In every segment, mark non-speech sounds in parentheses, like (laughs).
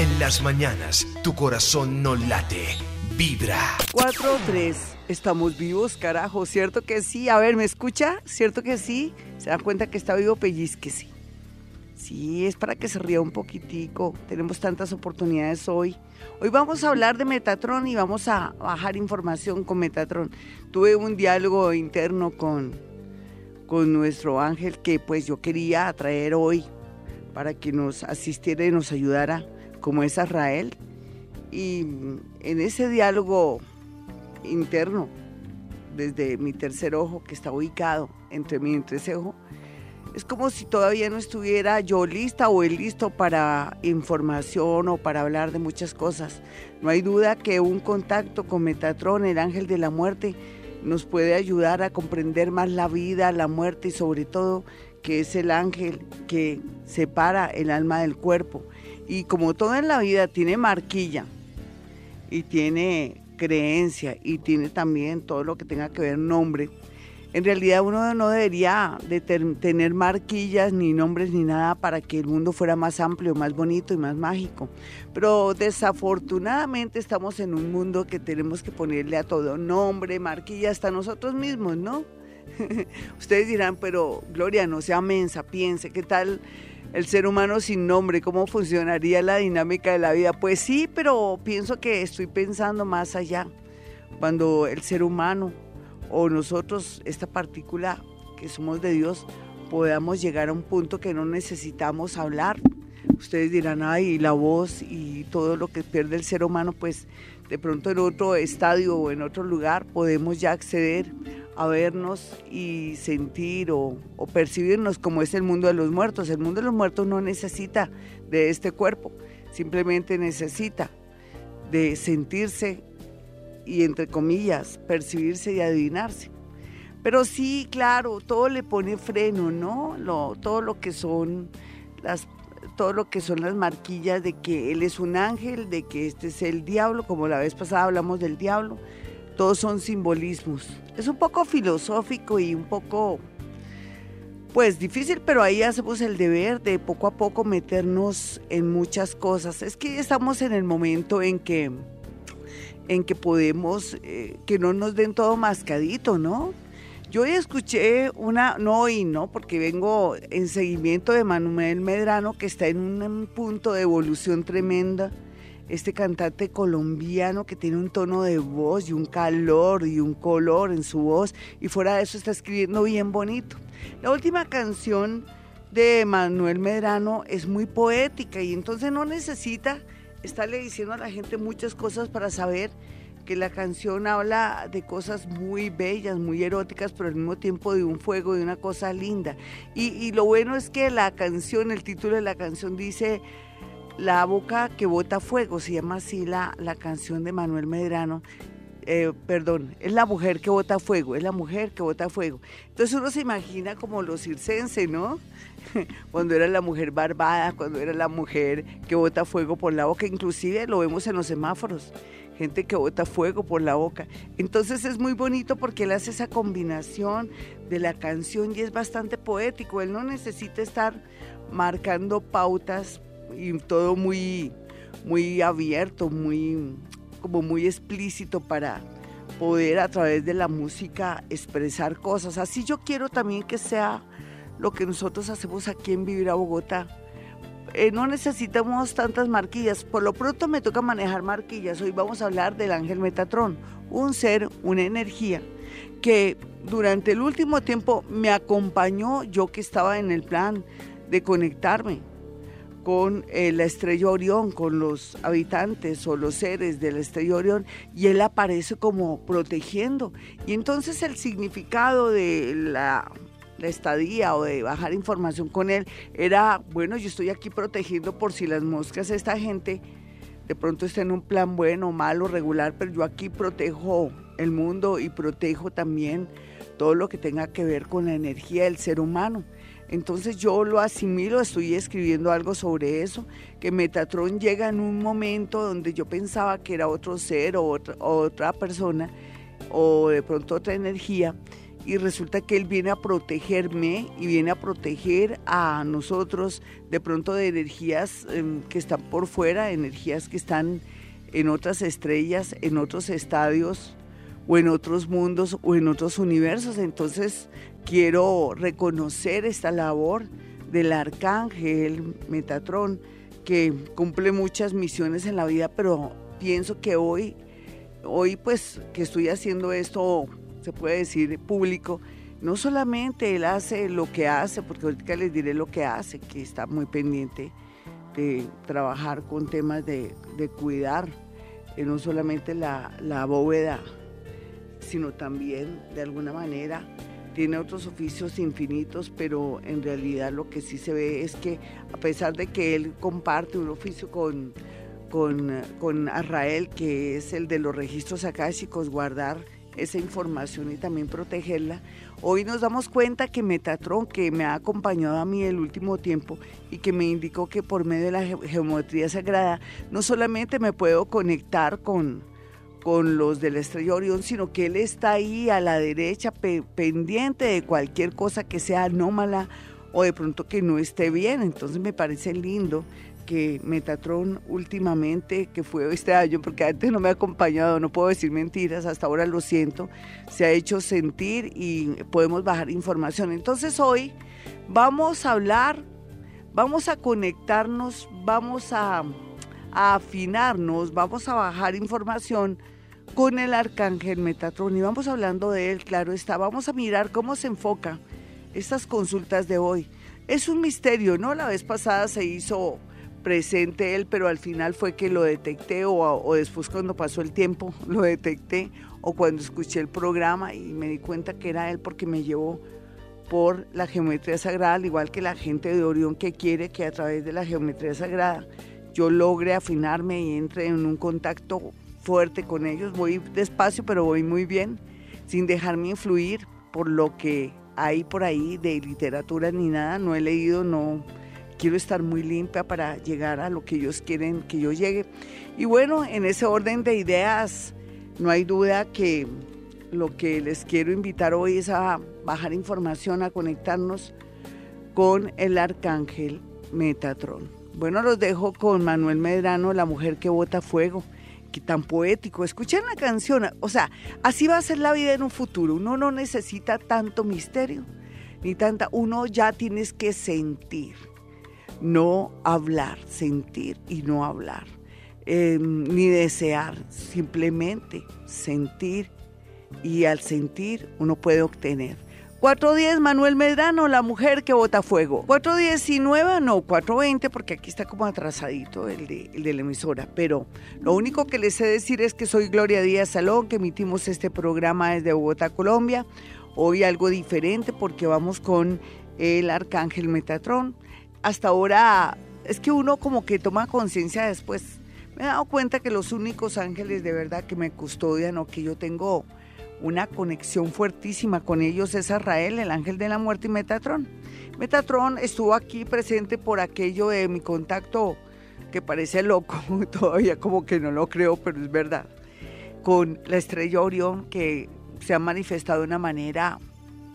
En las mañanas, tu corazón no late, vibra. 4-3. Estamos vivos, carajo. ¿Cierto que sí? A ver, ¿me escucha? ¿Cierto que sí? ¿Se da cuenta que está vivo? Pellizquese. Sí, es para que se ría un poquitico. Tenemos tantas oportunidades hoy. Hoy vamos a hablar de Metatron y vamos a bajar información con Metatron. Tuve un diálogo interno con, con nuestro ángel que pues yo quería traer hoy para que nos asistiera y nos ayudara, como es Israel. Y en ese diálogo interno, desde mi tercer ojo que está ubicado entre mi entrecejo, es como si todavía no estuviera yo lista o él listo para información o para hablar de muchas cosas. No hay duda que un contacto con Metatron, el ángel de la muerte, nos puede ayudar a comprender más la vida, la muerte y sobre todo que es el ángel que separa el alma del cuerpo. Y como todo en la vida tiene marquilla y tiene creencia y tiene también todo lo que tenga que ver nombre, en realidad uno no debería de tener marquillas ni nombres ni nada para que el mundo fuera más amplio, más bonito y más mágico. Pero desafortunadamente estamos en un mundo que tenemos que ponerle a todo nombre, marquilla, hasta nosotros mismos, ¿no? (laughs) Ustedes dirán, pero Gloria, no sea mensa, piense, ¿qué tal el ser humano sin nombre? ¿Cómo funcionaría la dinámica de la vida? Pues sí, pero pienso que estoy pensando más allá. Cuando el ser humano o nosotros, esta partícula que somos de Dios, podamos llegar a un punto que no necesitamos hablar. Ustedes dirán, ay, la voz y todo lo que pierde el ser humano, pues de pronto en otro estadio o en otro lugar podemos ya acceder a vernos y sentir o, percibirnos como es el mundo de los muertos. El mundo de los muertos no necesita de este cuerpo, simplemente necesita de sentirse y entre comillas, percibirse y adivinarse. Pero sí, claro, todo le pone freno, ¿no? Todo lo que son las todo lo que son las marquillas de que él es un ángel, de que este es el diablo, como la vez pasada hablamos del diablo, todos son simbolismos. Es un poco filosófico y un poco, pues difícil, pero ahí hacemos el deber de poco a poco meternos en muchas cosas. Es que estamos en el momento en que en que podemos, eh, que no nos den todo mascadito, ¿no? Yo hoy escuché una, no hoy, ¿no? Porque vengo en seguimiento de Manuel Medrano, que está en un punto de evolución tremenda. Este cantante colombiano que tiene un tono de voz y un calor y un color en su voz, y fuera de eso está escribiendo bien bonito. La última canción de Manuel Medrano es muy poética y entonces no necesita estarle diciendo a la gente muchas cosas para saber que la canción habla de cosas muy bellas, muy eróticas, pero al mismo tiempo de un fuego, de una cosa linda. Y, lo bueno es que la canción, el título de la canción dice La boca que bota fuego, se llama así la, la canción de Manuel Medrano. Eh, perdón, es la mujer que bota fuego, es la mujer que bota fuego. Entonces uno se imagina como los circenses, ¿no? (laughs) cuando era la mujer barbada, cuando era la mujer que bota fuego por la boca, inclusive lo vemos en los semáforos, gente que bota fuego por la boca. Entonces es muy bonito porque él hace esa combinación de la canción y es bastante poético, él no necesita estar marcando pautas y todo muy muy abierto, muy como muy explícito para poder a través de la música expresar cosas. Así yo quiero también que sea lo que nosotros hacemos aquí en Vivir a Bogotá. Eh, no necesitamos tantas marquillas, por lo pronto me toca manejar marquillas. Hoy vamos a hablar del ángel Metatrón, un ser, una energía que durante el último tiempo me acompañó yo que estaba en el plan de conectarme con eh, la estrella Orión, con los habitantes o los seres de la estrella Orión, y él aparece como protegiendo. Y entonces el significado de la la estadía o de bajar información con él era, bueno, yo estoy aquí protegiendo por si las moscas, esta gente de pronto está en un plan bueno, malo, regular, pero yo aquí protejo el mundo y protejo también todo lo que tenga que ver con la energía del ser humano. Entonces yo lo asimilo, estoy escribiendo algo sobre eso, que Metatron llega en un momento donde yo pensaba que era otro ser o otra, otra persona o de pronto otra energía y resulta que él viene a protegerme y viene a proteger a nosotros de pronto de energías em, que están por fuera, energías que están en otras estrellas, en otros estadios o en otros mundos o en otros universos. Entonces quiero reconocer esta labor del arcángel Metatrón que cumple muchas misiones en la vida, pero pienso que hoy, hoy pues que estoy haciendo esto, se puede decir público, no solamente él hace lo que hace, porque ahorita les diré lo que hace, que está muy pendiente de trabajar con temas de, cuidar eh, no solamente la, la bóveda, sino también de alguna manera tiene otros oficios infinitos, pero en realidad lo que sí se ve es que a pesar de que él comparte un oficio con, con, con Arrael, que es el de los registros akáshicos, guardar esa información y también protegerla, hoy nos damos cuenta que Metatron, que me ha acompañado a mí el último tiempo y que me indicó que por medio de la geometría sagrada no solamente me puedo conectar con, con los de la estrella Orión, sino que él está ahí a la derecha pendiente de cualquier cosa que sea anómala o de pronto que no esté bien. Entonces me parece lindo que Metatron últimamente, que fue este año, porque antes no me ha acompañado, no puedo decir mentiras, hasta ahora lo siento, se ha hecho sentir y podemos bajar información. Entonces hoy vamos a hablar, vamos a conectarnos, vamos a afinarnos, vamos a bajar información con el arcángel Metatron y vamos hablando de él, claro está, vamos a mirar cómo se enfoca estas consultas de hoy. Es un misterio, ¿no? La vez pasada se hizo presente él, pero al final fue que lo detecté o, o después cuando pasó el tiempo (laughs) lo detecté o cuando escuché el programa y me di cuenta que era él porque me llevó por la geometría sagrada, al igual que la gente de Orión que quiere que a través de la geometría sagrada yo logre afinarme y entre en un contacto fuerte con ellos. Voy despacio, pero voy muy bien, sin dejarme influir por lo que hay por ahí de literatura ni nada. No he leído, no quiero estar muy limpia para llegar a lo que ellos quieren que yo llegue. Y bueno, en ese orden de ideas, no hay duda que lo que les quiero invitar hoy es a bajar información, a conectarnos con el arcángel Metatron. Bueno, los dejo con Manuel Medrano, La mujer que bota fuego. Que tan poético. Escuchen la canción. O sea, así va a ser la vida en un futuro. Uno no necesita tanto misterio, ni tanta. Uno ya tienes que sentir, no hablar, sentir y no hablar. Em, ni desear, simplemente sentir. Y al sentir uno puede obtener. 410 Manuel Medrano, la mujer que bota fuego. 419, no, 420, porque aquí está como atrasadito el de, el de la emisora. Pero lo único que les sé decir es que soy Gloria Díaz Salón, que emitimos este programa desde Bogotá, Colombia. Hoy algo diferente porque vamos con el arcángel Metatrón. Hasta ahora es que uno como que toma conciencia después. Me he dado cuenta que los únicos ángeles de verdad que me custodian o que yo tengo una conexión fuertísima con ellos es Israel, el ángel de la muerte y Metatron. Metatron estuvo aquí presente por aquello de mi contacto que parece loco, (laughs) todavía como que no lo creo, pero es verdad, con la estrella Orión que se ha manifestado de una manera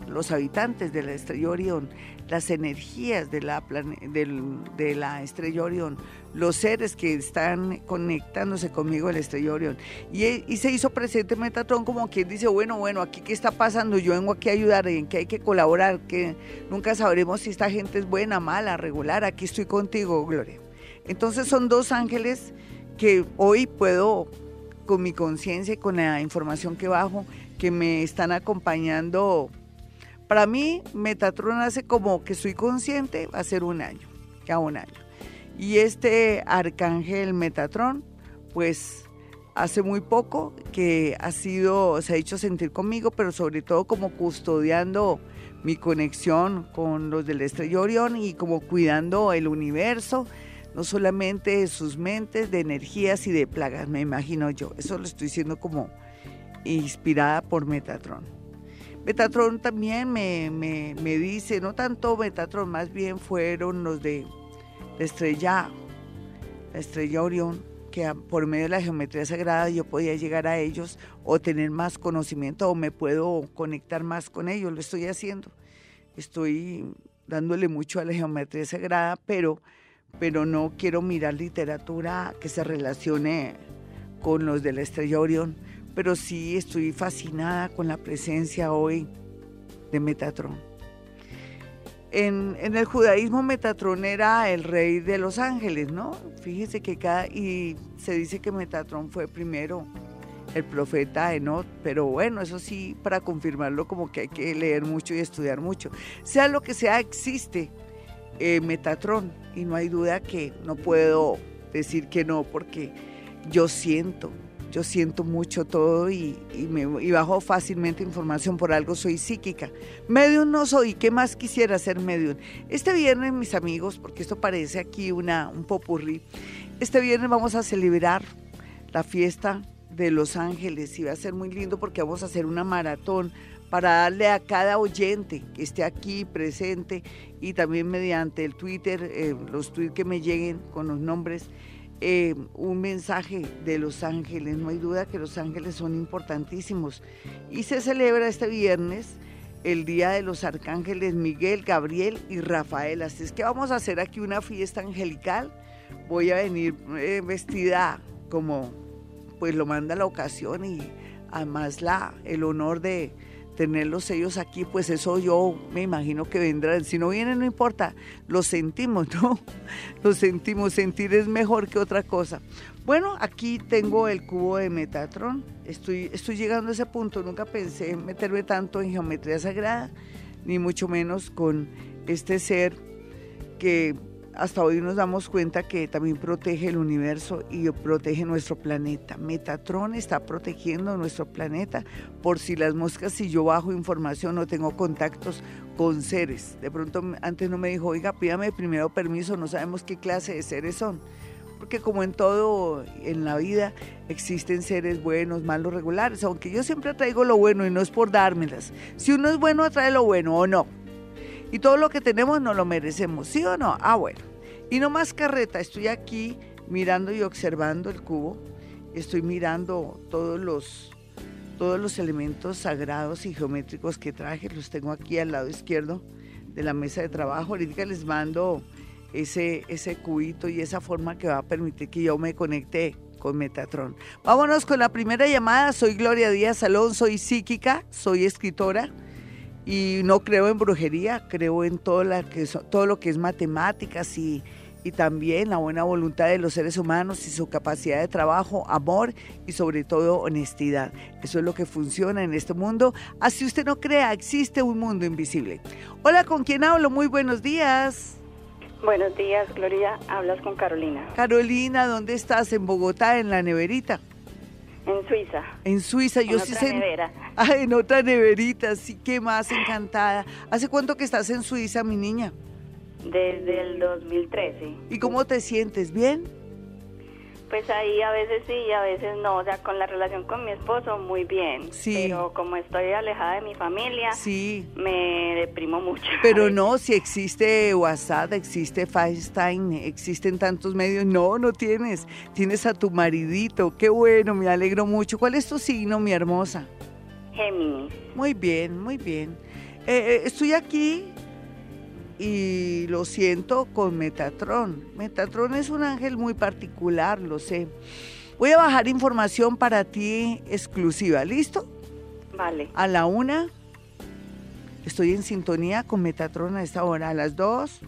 los habitantes de la estrella Orión, las energías de la, de la estrella Orión, los seres que están conectándose conmigo la estrella Orión. Y, se hizo presente Metatron como quien dice, bueno, bueno, aquí qué está pasando, yo vengo aquí a ayudar, en que hay que colaborar, que nunca sabremos si esta gente es buena, mala, regular, aquí estoy contigo, Gloria. Entonces son dos ángeles que hoy puedo, con mi conciencia y con la información que bajo, que me están acompañando para mí, Metatron hace como que soy consciente, va a ser un año, ya un año. Y este arcángel Metatron, pues hace muy poco que ha sido, se ha hecho sentir conmigo, pero sobre todo como custodiando mi conexión con los del estrella Orión y como cuidando el universo, no solamente sus mentes, de energías y de plagas, me imagino yo. Eso lo estoy diciendo como inspirada por Metatron. Metatron también me, dice, no tanto Metatron, más bien fueron los de la estrella, la estrella Orión, que por medio de la geometría sagrada yo podía llegar a ellos o tener más conocimiento o me puedo conectar más con ellos. Lo estoy haciendo. Estoy dándole mucho a la geometría sagrada, pero, pero no quiero mirar literatura que se relacione con los de la estrella Orión. Pero sí estoy fascinada con la presencia hoy de Metatron. En, el judaísmo Metatron era el rey de los ángeles, ¿no? Fíjese que cada, y se dice que Metatron fue primero el profeta Enoch, pero bueno, eso sí, para confirmarlo como que hay que leer mucho y estudiar mucho. Sea lo que sea, existe eh, Metatron y no hay duda que no puedo decir que no porque yo siento, yo siento mucho todo y, me, bajo fácilmente información, por algo soy psíquica. Medium no soy, ¿qué más quisiera ser medium? Este viernes, mis amigos, porque esto parece aquí una, un popurrí, este viernes vamos a celebrar la fiesta de Los Ángeles y va a ser muy lindo porque vamos a hacer una maratón para darle a cada oyente que esté aquí presente y también mediante el Twitter, eh, los tweets que me lleguen con los nombres, eh, un mensaje de Los Ángeles. No hay duda que Los Ángeles son importantísimos. Y se celebra este viernes el Día de los Arcángeles Miguel, Gabriel y Rafael. Así es que vamos a hacer aquí una fiesta angelical. Voy a venir eh, vestida como pues lo manda la ocasión y además la, el honor de, tenerlos ellos aquí, pues eso yo me imagino que vendrán. Si no vienen, no importa, lo sentimos, (laughs) ¿no? Lo sentimos, sentir es mejor que otra cosa. Bueno, aquí tengo el cubo de Metatron, estoy, estoy llegando a ese punto, nunca pensé meterme tanto en geometría sagrada, ni mucho menos con este ser que hasta hoy nos damos cuenta que también protege el universo y protege nuestro planeta. Metatron está protegiendo nuestro planeta por si las moscas, si yo bajo información o tengo contactos con seres. De pronto antes no me dijo, oiga, pídame primero permiso, no sabemos qué clase de seres son. Porque como en todo en la vida existen seres buenos, malos, regulares, aunque yo siempre traigo lo bueno y no es por dármelas. Si uno es bueno, trae lo bueno o no. Y todo lo que tenemos no lo merecemos, ¿sí o no? Ah, bueno. Y no más carreta, estoy aquí mirando y observando el cubo. Estoy mirando todos los, todos los elementos sagrados y geométricos que traje. Los tengo aquí al lado izquierdo de la mesa de trabajo. Ahorita les mando ese, ese cubito y esa forma que va a permitir que yo me conecte con Metatron. Vámonos con la primera llamada. Soy Gloria Díaz Salón, soy psíquica, soy escritora y no creo en brujería, creo en todo, la que, todo lo que es matemáticas y, y también la buena voluntad de los seres humanos y su capacidad de trabajo, amor y sobre todo honestidad. Eso es lo que funciona en este mundo. Así usted no crea, existe un mundo invisible. Hola, ¿con quién hablo? Muy buenos días. Buenos días, Gloria. Hablas con Carolina. Carolina, ¿dónde estás? En Bogotá, en la neverita. En Suiza. En Suiza, yo sí sé. Nevera. Ah, en otra neverita, sí, qué más encantada. ¿Hace cuánto que estás en Suiza, mi niña? Desde el 2013. ¿Y cómo te sientes? ¿Bien? Pues ahí a veces sí y a veces no, o sea, con la relación con mi esposo muy bien, sí. pero como estoy alejada de mi familia, sí. me deprimo mucho. (laughs) Pero no, si existe WhatsApp, existe FaceTime, existen tantos medios, no, no tienes, tienes a tu maridito, qué bueno, me alegro mucho. ¿Cuál es tu signo, mi hermosa? Géminis. Muy bien, muy bien. Eh, eh, estoy aquí y lo siento con Metatron. Metatron es un ángel muy particular, lo sé. Voy a bajar información para ti exclusiva, ¿listo? Vale. A la una, estoy en sintonía con Metatron a esta hora, a las dos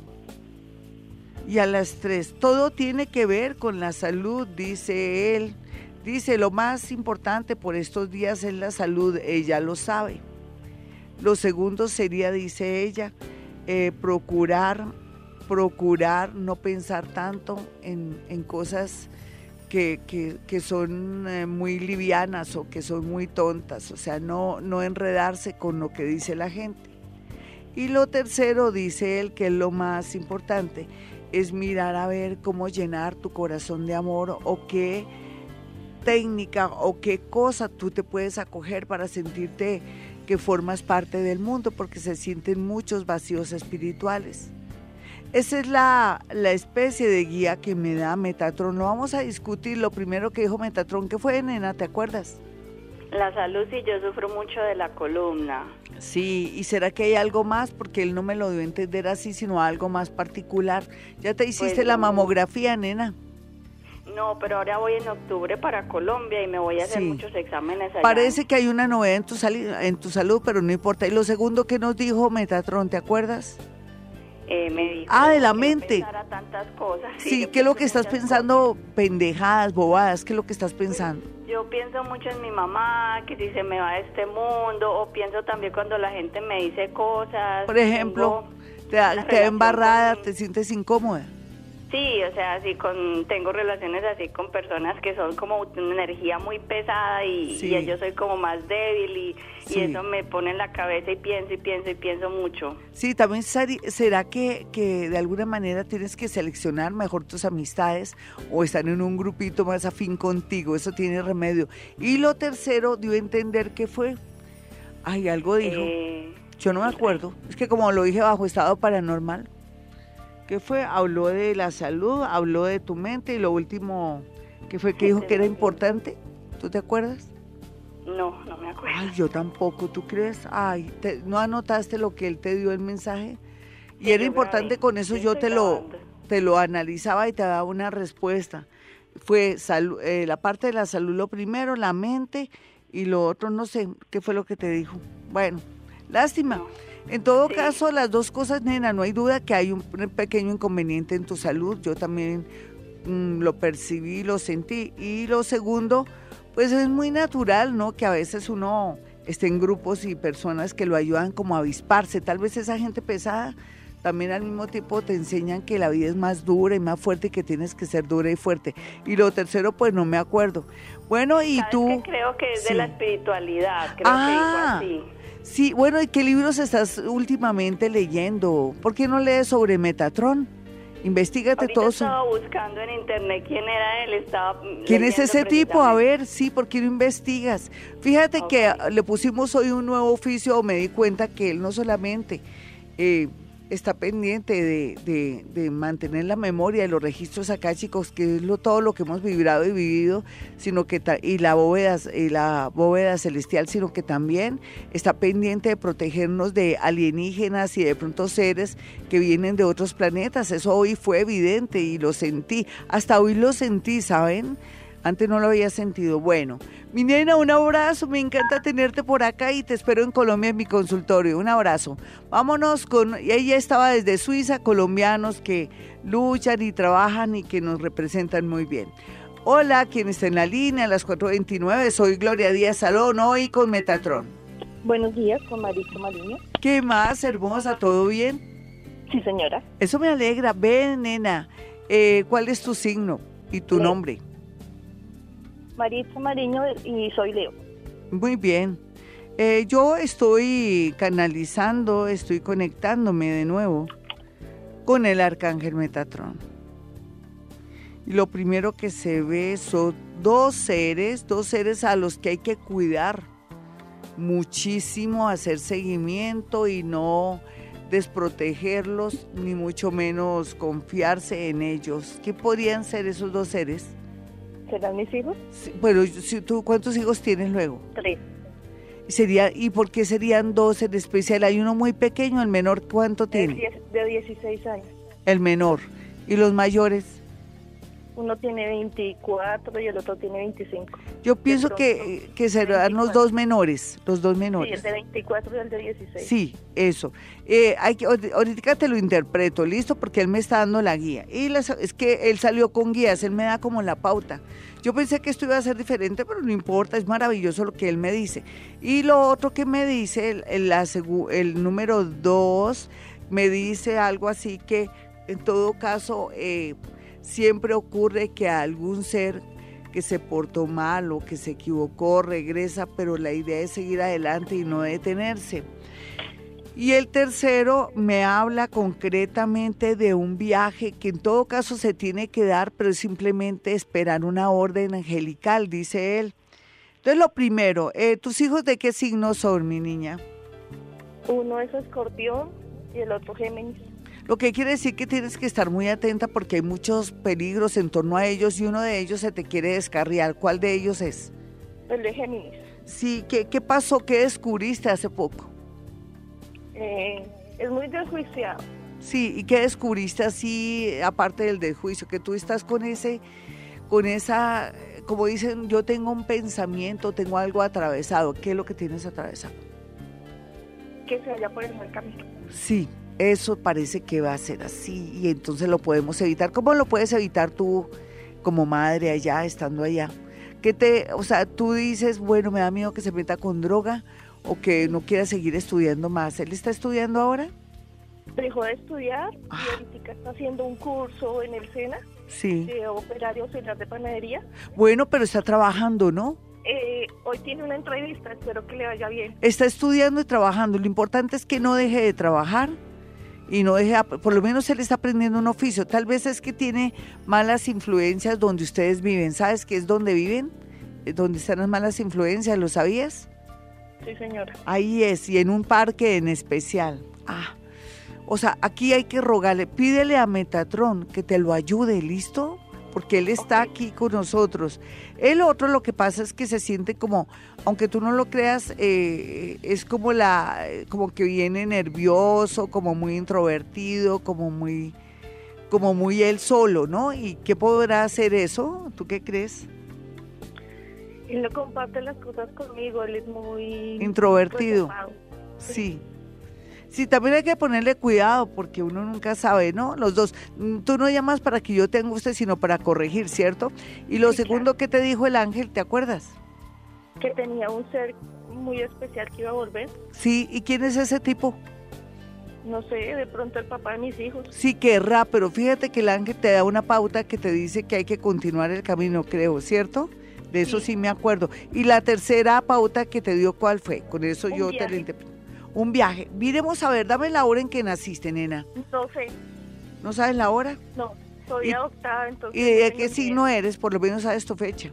y a las tres. Todo tiene que ver con la salud, dice él. Dice, lo más importante por estos días es la salud, ella lo sabe. Lo segundo sería, dice ella, eh, procurar, procurar no pensar tanto en, cosas que, son eh, muy livianas o que son muy tontas, o sea, no, no enredarse con lo que dice la gente. Y lo tercero, dice él, que es lo más importante, es mirar a ver cómo llenar tu corazón de amor o qué técnica o qué cosa tú te puedes acoger para sentirte que formas parte del mundo porque se sienten muchos vacíos espirituales. Esa es la, la, especie de guía que me da Metatron. Lo vamos a discutir. Lo primero que dijo Metatron, ¿qué fue, nena? ¿Te acuerdas? La salud, sí, yo sufro mucho de la columna. Sí, ¿y será que hay algo más? Porque él no me lo dio a entender así, sino algo más particular. ¿Ya te hiciste pues la mamografía, nena? No, pero ahora voy en octubre para Colombia y me voy a hacer muchos exámenes allá. Parece que hay una novedad en tu, en tu salud, pero no importa. Y lo segundo que nos dijo Metatron, ¿te acuerdas? Eh, me dijo ah, de la mente. tantas cosas. Sí, ¿qué es lo que estás pensando? Pendejadas, bobadas, ¿qué es lo que estás pensando? Yo pienso mucho en mi mamá, que si se me va de este mundo, o pienso también cuando la gente me dice cosas. Por ejemplo, te, te embarrada, te sientes incómoda. Sí, o sea, sí, con, tengo relaciones así con personas que son como una energía muy pesada y, yo soy como más débil y, eso me pone en la cabeza y pienso y pienso y pienso mucho. Sí, también será que, que de alguna manera tienes que seleccionar mejor tus amistades o estar en un grupito más afín contigo, eso tiene remedio. Y lo tercero, dio a entender que fue, ay, algo dijo, eh, yo no me acuerdo, es que como lo dije bajo estado paranormal. ¿Qué fue? Habló de la salud, habló de tu mente y lo último que fue que dijo que era importante. ¿Tú te acuerdas? No, no me acuerdo. Ay, yo tampoco, ¿tú crees? Ay, ¿no anotaste lo que él te dio el mensaje? Y era importante con eso yo te lo, te lo analizaba y te daba una respuesta. Fue eh, la parte de la salud lo primero, la mente y lo otro no sé qué fue lo que te dijo. Bueno, lástima. En todo caso, las dos cosas, nena, no hay duda que hay un pequeño inconveniente en tu salud. Yo también mm, lo percibí, lo sentí. Y lo segundo, pues es muy natural, ¿no? Que a veces uno esté en grupos y personas que lo ayudan como a avisparse. Tal vez esa gente pesada también al mismo tiempo te enseñan que la vida es más dura y más fuerte y que tienes que ser dura y fuerte. Y lo tercero, pues no me acuerdo. Bueno, y tú... creo que es de la espiritualidad, creo ah, que Sí, bueno, ¿y qué libros estás últimamente leyendo? ¿Por qué no lees sobre Metatron? Investígate todo. Estaba buscando en internet quién era él. Estaba ¿Quién es ese tipo? A ver, sí, ¿por qué no investigas? Fíjate que le pusimos hoy un nuevo oficio, me di cuenta que él no solamente eh, está pendiente de, de, mantener la memoria de los registros acá, chicos, que es lo, todo lo que hemos vibrado y vivido, sino que y la bóveda, y la bóveda celestial, sino que también está pendiente de protegernos de alienígenas y de pronto seres que vienen de otros planetas. Eso hoy fue evidente y lo sentí. Hasta hoy lo sentí, ¿saben? Antes no lo había sentido. Bueno, mi nena, un abrazo. Me encanta tenerte por acá y te espero en Colombia en mi consultorio. Un abrazo. Vámonos con. Ella estaba desde Suiza, colombianos que luchan y trabajan y que nos representan muy bien. Hola, quien está en la línea a las 4.29. Soy Gloria Díaz Salón, hoy con Metatron. Buenos días, con Marisa Mariño. ¿Qué más, hermosa? ¿Todo bien? Sí, señora. Eso me alegra. Ven, nena. Eh, ¿Cuál es tu signo y tu nombre? Maritza Mariño y soy Leo. Muy bien. Eh, yo estoy canalizando, estoy conectándome de nuevo con el arcángel Metatron. Y lo primero que se ve son dos seres, dos seres a los que hay que cuidar muchísimo, hacer seguimiento y no desprotegerlos, ni mucho menos confiarse en ellos. ¿Qué podrían ser esos dos seres? ¿Serán mis hijos? bueno, si tú, ¿cuántos hijos tienes luego? Tres. Sería, ¿Y por qué serían dos en especial? Hay uno muy pequeño, el menor, ¿cuánto tiene? De 16 años. El menor. ¿Y los mayores? Uno tiene 24 y el otro tiene 25. Yo pienso que, que serán los dos menores, los dos menores. Sí, el de 24 y el de 16. Sí, eso. Eh, hay que, ahorita te lo interpreto, listo, porque él me está dando la guía. Y es que él salió con guías, él me da como la pauta. Yo pensé que esto iba a ser diferente, pero no importa, es maravilloso lo que él me dice. Y lo otro que me dice, el, el, el número dos, me dice algo así que en todo caso... Eh, siempre ocurre que algún ser que se portó mal o que se equivocó regresa, pero la idea es seguir adelante y no detenerse. Y el tercero me habla concretamente de un viaje que en todo caso se tiene que dar, pero simplemente esperar una orden angelical, dice él. Entonces lo primero, eh, ¿tus hijos de qué signo son, mi niña? Uno es escorpión y el otro Géminis. Lo que quiere decir que tienes que estar muy atenta porque hay muchos peligros en torno a ellos y uno de ellos se te quiere descarriar. ¿Cuál de ellos es? El de Géminis. Sí, ¿qué, qué pasó? ¿Qué descubriste hace poco? Eh, es muy desjuiciado. Sí, ¿y qué descubriste así, aparte del desjuicio? Que tú estás con ese, con esa, como dicen, yo tengo un pensamiento, tengo algo atravesado. ¿Qué es lo que tienes atravesado? Que se vaya por el mal camino. Sí, eso parece que va a ser así y entonces lo podemos evitar. ¿Cómo lo puedes evitar tú como madre allá, estando allá? ¿Qué te, o sea, tú dices, bueno, me da miedo que se meta con droga o que no quiera seguir estudiando más. ¿Él está estudiando ahora? Dejó de estudiar y Ah. ahorita está haciendo un curso en el SENA Sí. de operario auxiliar de panadería. Bueno, pero está trabajando, ¿no? Eh, hoy tiene una entrevista, espero que le vaya bien. Está estudiando y trabajando. Lo importante es que no deje de trabajar y no deje, por lo menos él está aprendiendo un oficio. Tal vez es que tiene malas influencias donde ustedes viven. ¿Sabes qué es donde viven? Eh, Donde están las malas influencias, ¿lo sabías? Sí, señora. Ahí es, y en un parque en especial. Ah, o sea, aquí hay que rogarle, pídele a Metatron que te lo ayude, ¿listo? Porque él está aquí con nosotros. El otro lo que pasa es que se siente como, aunque tú no lo creas, eh, es como la, como que viene nervioso, como muy introvertido, como muy, como muy él solo, ¿no? ¿Y qué podrá hacer eso? ¿Tú qué crees? Él no comparte las cosas conmigo, él es muy... Introvertido. Sí. Sí, también hay que ponerle cuidado porque uno nunca sabe, ¿no? Los dos. Mm, Tú no llamas para que yo te anguste, sino para corregir, ¿cierto? Y lo Sí, segundo que te dijo el ángel, ¿te acuerdas? Que tenía un ser muy especial que iba a volver. Sí, ¿y quién es ese tipo? No sé, de pronto el papá de mis hijos. Sí, querrá, pero fíjate que el ángel te da una pauta que te dice que hay que continuar el camino, creo, ¿cierto? De eso sí, Sí. me acuerdo. Y la tercera pauta que te dio, ¿cuál fue? Con eso Un yo te la interpreto. Un viaje. Miremos a ver, dame la hora en que naciste, nena. No sé, ¿No sabes la hora? no, soy ¿Y- adoptada, entonces... ¿Y de qué signo eres? Por lo menos sabes tu fecha.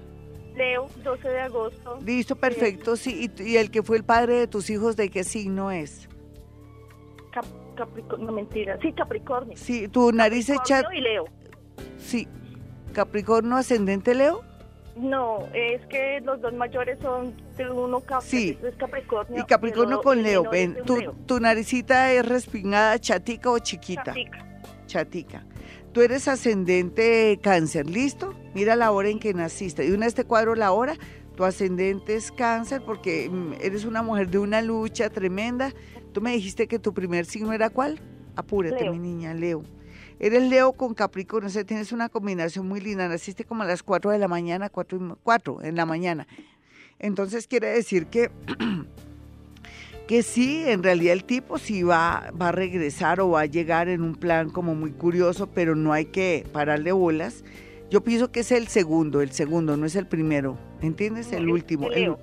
Leo, 12 de agosto. Listo, perfecto. Sí, y, y el que fue el padre de tus hijos, ¿de qué signo es? Cap Capricornio, no mentira. Sí, Capricornio. Sí, tu nariz hecha... Capricornio y Leo. Sí, Capricornio ascendente Leo. No, es que los dos mayores son uno Cap Sí. es Capricornio. Y Capricornio con Leo. Ven, tu, Leo. tu naricita es respingada, chatica o chiquita. Chatica. Chatica. Tú eres ascendente cáncer, ¿listo? Mira la hora en que naciste. Y una este cuadro la hora. Tu ascendente es cáncer porque mm, eres una mujer de una lucha tremenda. Tú me dijiste que tu primer signo era cuál? Apúrate, Leo. mi niña, Leo. Eres Leo con Capricornio, o sea, tienes una combinación muy linda. Naciste como a las 4 de la mañana, 4, en la mañana. Entonces quiere decir que (clears throat) que sí, en realidad el tipo sí va, va a regresar o va a llegar en un plan como muy curioso, pero no hay que pararle bolas. Yo pienso que es el segundo, el segundo, no es el primero, ¿entiendes? El último, el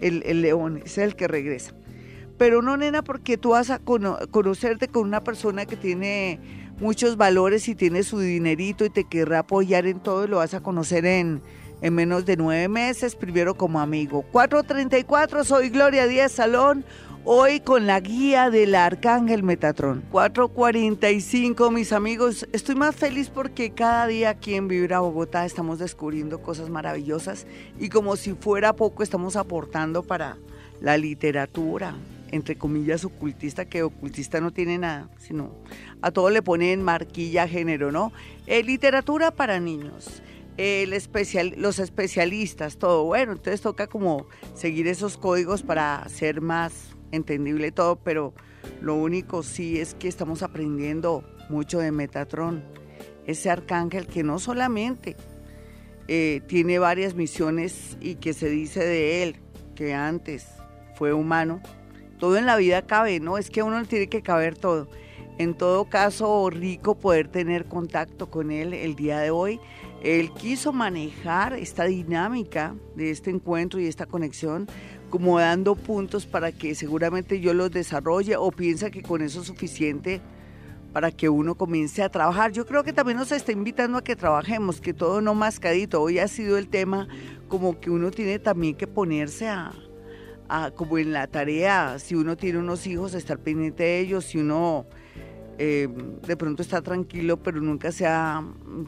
el, el- león, es el que regresa. Pero no, nena, porque tú vas a cono- conocerte con una persona que tiene muchos valores y tiene su dinerito y te querrá apoyar en todo y lo vas a conocer en, en menos de nueve meses, primero como amigo. 434, soy Gloria Díaz Salón, hoy con la guía del Arcángel Metatron. 445, mis amigos, estoy más feliz porque cada día aquí en Vibra Bogotá estamos descubriendo cosas maravillosas y como si fuera poco estamos aportando para la literatura, entre comillas, ocultista, que ocultista no tiene nada, sino a todo le ponen marquilla género, ¿no? Eh, literatura para niños, el especial, los especialistas, todo. Bueno, entonces toca como seguir esos códigos para hacer más entendible todo, pero lo único sí es que estamos aprendiendo mucho de Metatron, ese arcángel que no solamente eh, tiene varias misiones y que se dice de él que antes fue humano, todo en la vida cabe, ¿no? Es que a uno le tiene que caber todo. En todo caso, rico poder tener contacto con él el día de hoy. Él quiso manejar esta dinámica de este encuentro y esta conexión como dando puntos para que seguramente yo los desarrolle o piensa que con eso es suficiente para que uno comience a trabajar. Yo creo que también nos está invitando a que trabajemos, que todo no mascadito. Hoy ha sido el tema como que uno tiene también que ponerse a, como en la tarea, si uno tiene unos hijos, estar pendiente de ellos, si uno eh, de pronto está tranquilo, pero nunca se ha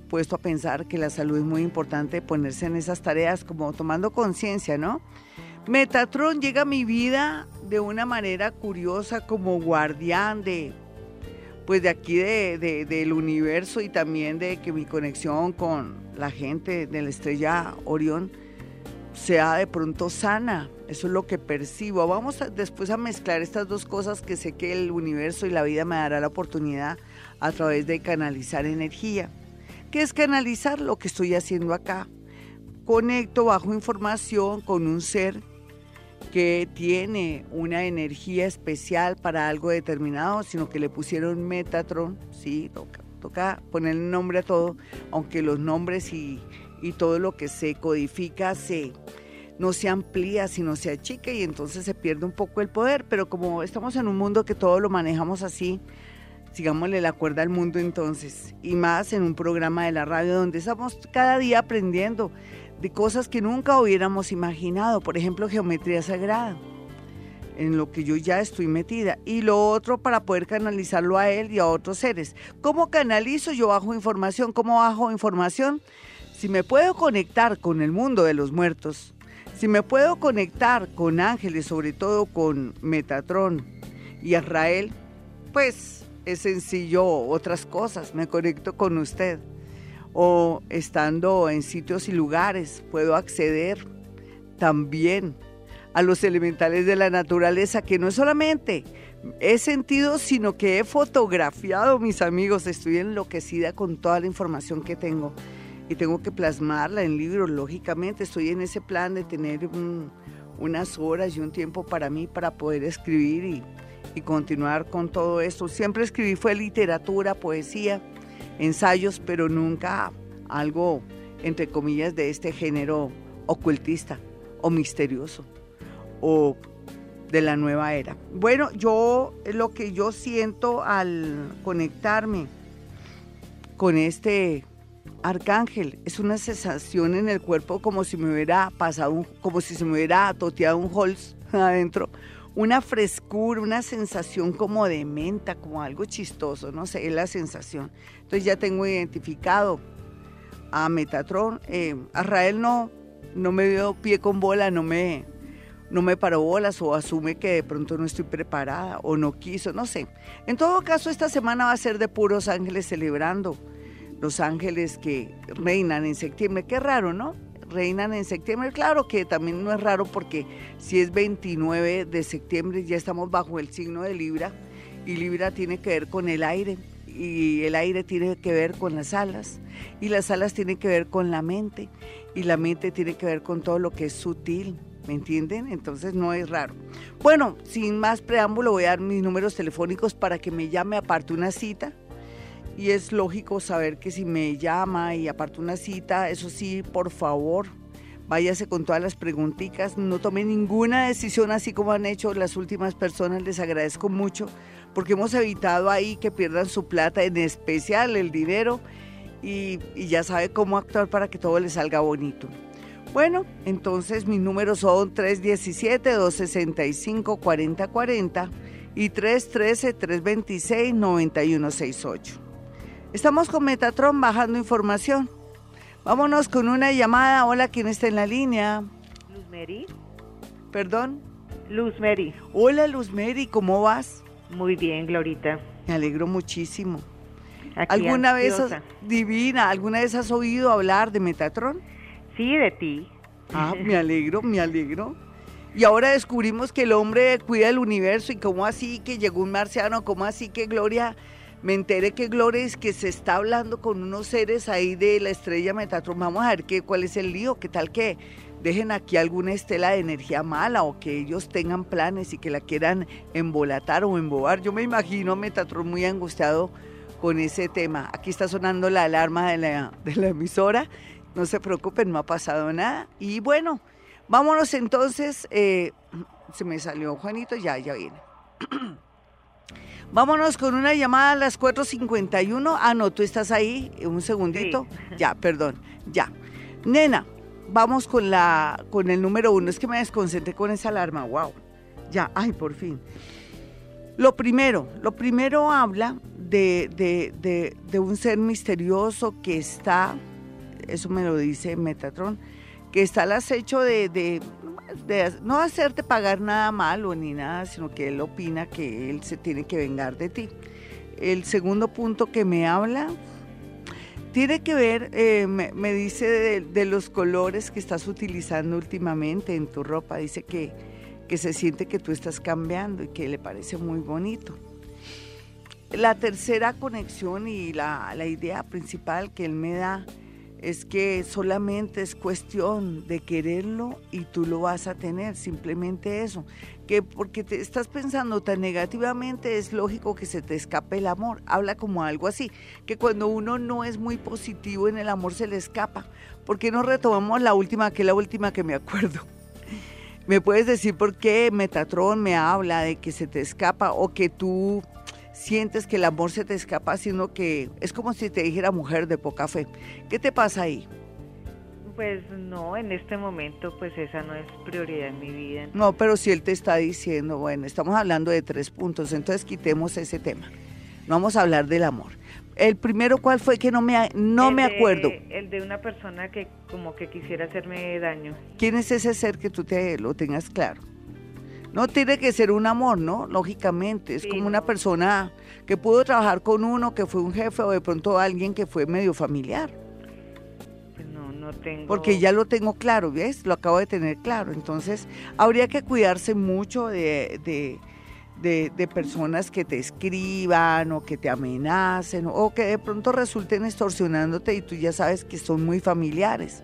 puesto a pensar que la salud es muy importante, ponerse en esas tareas como tomando conciencia, ¿no? Metatron llega a mi vida de una manera curiosa como guardián de, pues de aquí de, del universo y también de que mi conexión con la gente de la estrella Orión sea de pronto sana. Eso es lo que percibo. Vamos después a mezclar estas dos cosas que sé que el universo y la vida me dará la oportunidad a través de canalizar energía. ¿Qué es canalizar? Lo que estoy haciendo acá. Conecto bajo información con un ser que tiene una energía especial para algo determinado, sino que le pusieron Metatron, sí, toca, toca poner nombre a todo, aunque los nombres y y todo lo que se codifica se no se amplía, sino se achica y entonces se pierde un poco el poder. Pero como estamos en un mundo que todo lo manejamos así, sigámosle la cuerda al mundo entonces. Y más en un programa de la radio donde estamos cada día aprendiendo de cosas que nunca hubiéramos imaginado. Por ejemplo, geometría sagrada, en lo que yo ya estoy metida. Y lo otro para poder canalizarlo a él y a otros seres. ¿Cómo canalizo? Yo bajo información. ¿Cómo bajo información? si me puedo conectar con el mundo de los muertos, si me puedo conectar con ángeles, sobre todo con Metatrón y Israel, pues es sencillo otras cosas, me conecto con usted. O estando en sitios y lugares, puedo acceder también a los elementales de la naturaleza, que no solamente he sentido, sino que he fotografiado, mis amigos, estoy enloquecida con toda la información que tengo y tengo que plasmarla en libros, lógicamente. Estoy en ese plan de tener unas horas y un tiempo para mí para poder escribir y, y continuar con todo esto. Siempre escribí fue literatura, poesía, ensayos, pero nunca algo, entre comillas, de este género ocultista o misterioso o de la nueva era. Bueno, yo lo que yo siento al conectarme con este Arcángel, es una sensación en el cuerpo como si me hubiera pasado, como si se me hubiera toteado un Holz adentro. Una frescura, una sensación como de menta, como algo chistoso, no sé, es la sensación. Entonces ya tengo identificado a Metatron. Eh, a Rael no, no me dio pie con bola, no me, no me paró bolas o asume que de pronto no estoy preparada o no quiso, no sé. En todo caso, esta semana va a ser de puros ángeles celebrando los ángeles que reinan en septiembre. Qué raro, ¿no? Reinan en septiembre. Claro que también no es raro porque si es 29 de septiembre ya estamos bajo el signo de Libra y Libra tiene que ver con el aire y el aire tiene que ver con las alas y las alas tienen que ver con la mente y la mente tiene que ver con todo lo que es sutil. ¿Me entienden? Entonces no es raro. Bueno, sin más preámbulo voy a dar mis números telefónicos para que me llame aparte una cita y es lógico saber que si me llama y aparte una cita, eso sí, por favor, váyase con todas las preguntitas, no tome ninguna decisión así como han hecho las últimas personas, les agradezco mucho porque hemos evitado ahí que pierdan su plata, en especial el dinero, y, y ya sabe cómo actuar para que todo les salga bonito. Bueno, entonces mis números son 317-265-4040 y 313-326-9168. Estamos con Metatron bajando información. Vámonos con una llamada. Hola, ¿quién está en la línea? Luz Mary. ¿Perdón? Luz Mary. Hola, Luz Mary, ¿cómo vas? Muy bien, Glorita. Me alegro muchísimo. ¿Alguna vez, divina, alguna vez has oído hablar de Metatron? Sí, de ti. Ah, (laughs) me alegro, me alegro. Y ahora descubrimos que el hombre cuida el universo y cómo así que llegó un marciano, cómo así que Gloria me enteré que Gloria es que se está hablando con unos seres ahí de la estrella Metatron. Vamos a ver qué, cuál es el lío, qué tal que dejen aquí alguna estela de energía mala o que ellos tengan planes y que la quieran embolatar o embobar. Yo me imagino Metatron muy angustiado con ese tema. Aquí está sonando la alarma de la, de la emisora. No se preocupen, no ha pasado nada. Y bueno, vámonos entonces. Eh, se me salió Juanito, ya, ya viene. (clears throat) Vámonos con una llamada a las 4.51. Ah, no, tú estás ahí. Un segundito. (laughs) Ya, perdón. Ya. Nena, vamos con, la, con el número uno. Es que me desconcentré con esa alarma. Wow. Ya, ay, por fin. Lo primero, lo primero habla de, de, de, un ser misterioso que está, eso me lo dice Metatron, que está al acecho de, de, no hacerte pagar nada malo ni nada, sino que él opina que él se tiene que vengar de ti. El segundo punto que me habla tiene que ver, eh, me, dice de, los colores que estás utilizando últimamente en tu ropa. Dice que, que se siente que tú estás cambiando y que le parece muy bonito. La tercera conexión y la, la idea principal que él me da es que solamente es cuestión de quererlo y tú lo vas a tener, simplemente eso. Que porque te estás pensando tan negativamente es lógico que se te escape el amor. Habla como algo así, que cuando uno no es muy positivo en el amor se le escapa. ¿Por qué no retomamos la última, que es la última que me acuerdo? ¿Me puedes decir por qué Metatron me habla de que se te escapa o que tú sientes que el amor se te escapa, sino que es como si te dijera mujer de poca fe. ¿Qué te pasa ahí? Pues no, en este momento pues esa no es prioridad en mi vida. No, pero si él te está diciendo, bueno, estamos hablando de tres puntos, entonces quitemos ese tema. No vamos a hablar del amor. El primero, ¿cuál fue que no me, no me acuerdo? El de una persona que como que quisiera hacerme daño. ¿Quién es ese ser que tú te lo tengas claro? No tiene que ser un amor, ¿no? Lógicamente, es como una persona que pudo trabajar con uno, que fue un jefe o de pronto alguien que fue medio familiar. Pues no, no tengo... Porque ya lo tengo claro, ¿ves? Lo acabo de tener claro. Entonces, habría que cuidarse mucho de, de, de personas que te escriban o que te amenacen o que de pronto resulten extorsionándote y tú ya sabes que son muy familiares.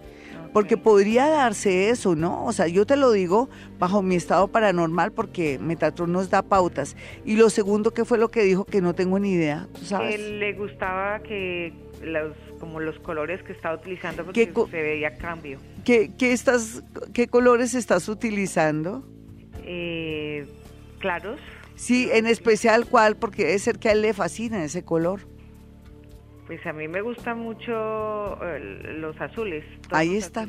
Porque podría darse eso, ¿no? O sea, yo te lo digo bajo mi estado paranormal porque Metatron nos da pautas. Y lo segundo, ¿qué fue lo que dijo? Que no tengo ni idea, ¿tú sabes? le gustaba que los como los colores que estaba utilizando porque se veía cambio. ¿Qué, qué, estás, ¿Qué colores estás utilizando? Eh, claros. Sí, en especial cuál, porque debe ser que a él le fascina ese color. Pues a mí me gustan mucho eh, los azules. Ahí está.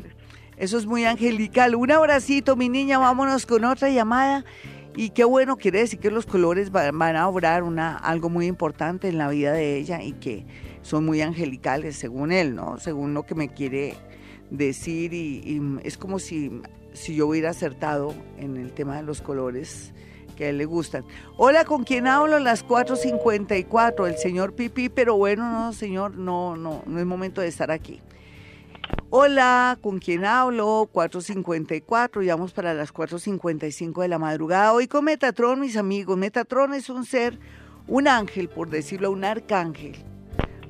Eso es muy angelical. Un abracito, mi niña, vámonos con otra llamada. Y qué bueno, quiere decir que los colores van, a obrar una, algo muy importante en la vida de ella y que son muy angelicales, según él, ¿no? Según lo que me quiere decir. y es como si, si yo hubiera acertado en el tema de los colores que a él le gustan. Hola, ¿con quién hablo? Las 4.54, el señor Pipi, pero bueno, no, señor, no, no, no es momento de estar aquí. Hola, ¿con quién hablo? 4.54, ya vamos para las 4.55 de la madrugada. Hoy con Metatron, mis amigos. Metatron es un ser, un ángel, por decirlo, un arcángel,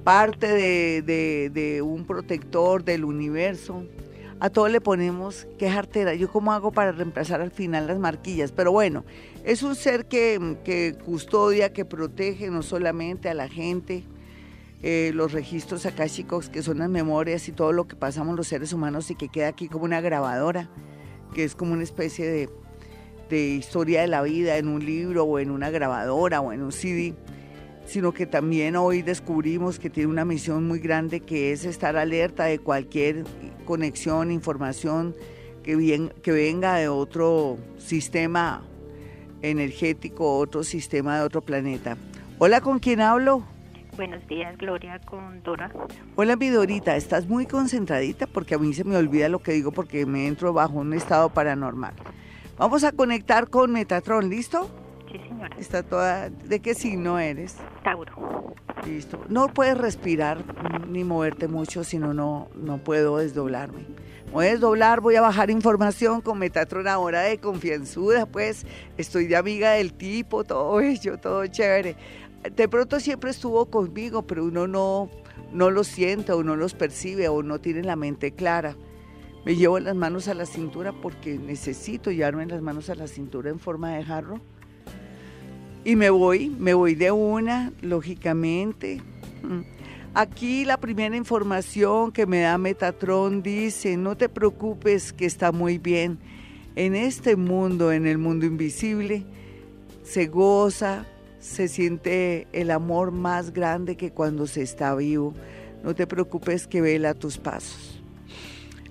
parte de un protector del universo, a todo le ponemos qué jartera. Yo cómo hago para reemplazar al final las marquillas. Pero bueno, es un ser que, custodia, que protege no solamente a la gente, eh, los registros akáshicos, que son las memorias y todo lo que pasamos los seres humanos y que queda aquí como una grabadora, que es como una especie de, de historia de la vida en un libro o en una grabadora o en un CD sino que también hoy descubrimos que tiene una misión muy grande que es estar alerta de cualquier conexión, información que, bien, que venga de otro sistema energético, otro sistema de otro planeta. Hola, ¿con quién hablo? Buenos días, Gloria, con Dora. Hola, mi Dorita, ¿estás muy concentradita? Porque a mí se me olvida lo que digo porque me entro bajo un estado paranormal. Vamos a conectar con Metatron, ¿listo? Sí, señora. Está toda... ¿De qué signo eres? Tauro. Listo. No puedes respirar ni moverte mucho, sino no, no puedo desdoblarme. Voy a desdoblar, voy a bajar información con Metatron ahora de confianzuda, pues estoy de amiga del tipo, todo bello, todo chévere. De pronto siempre estuvo conmigo, pero uno no, no lo siente o no los percibe o no tiene la mente clara. Me llevo las manos a la cintura porque necesito llevarme las manos a la cintura en forma de jarro. Y me voy, me voy de una, lógicamente. Aquí la primera información que me da Metatron dice, no te preocupes que está muy bien. En este mundo, en el mundo invisible, se goza, se siente el amor más grande que cuando se está vivo. No te preocupes que vela tus pasos.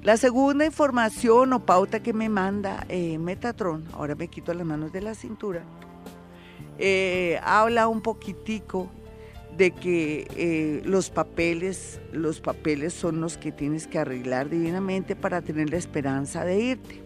La segunda información o pauta que me manda eh, Metatron, ahora me quito las manos de la cintura, eh, habla un poquitico de que eh, los papeles, los papeles son los que tienes que arreglar divinamente para tener la esperanza de irte.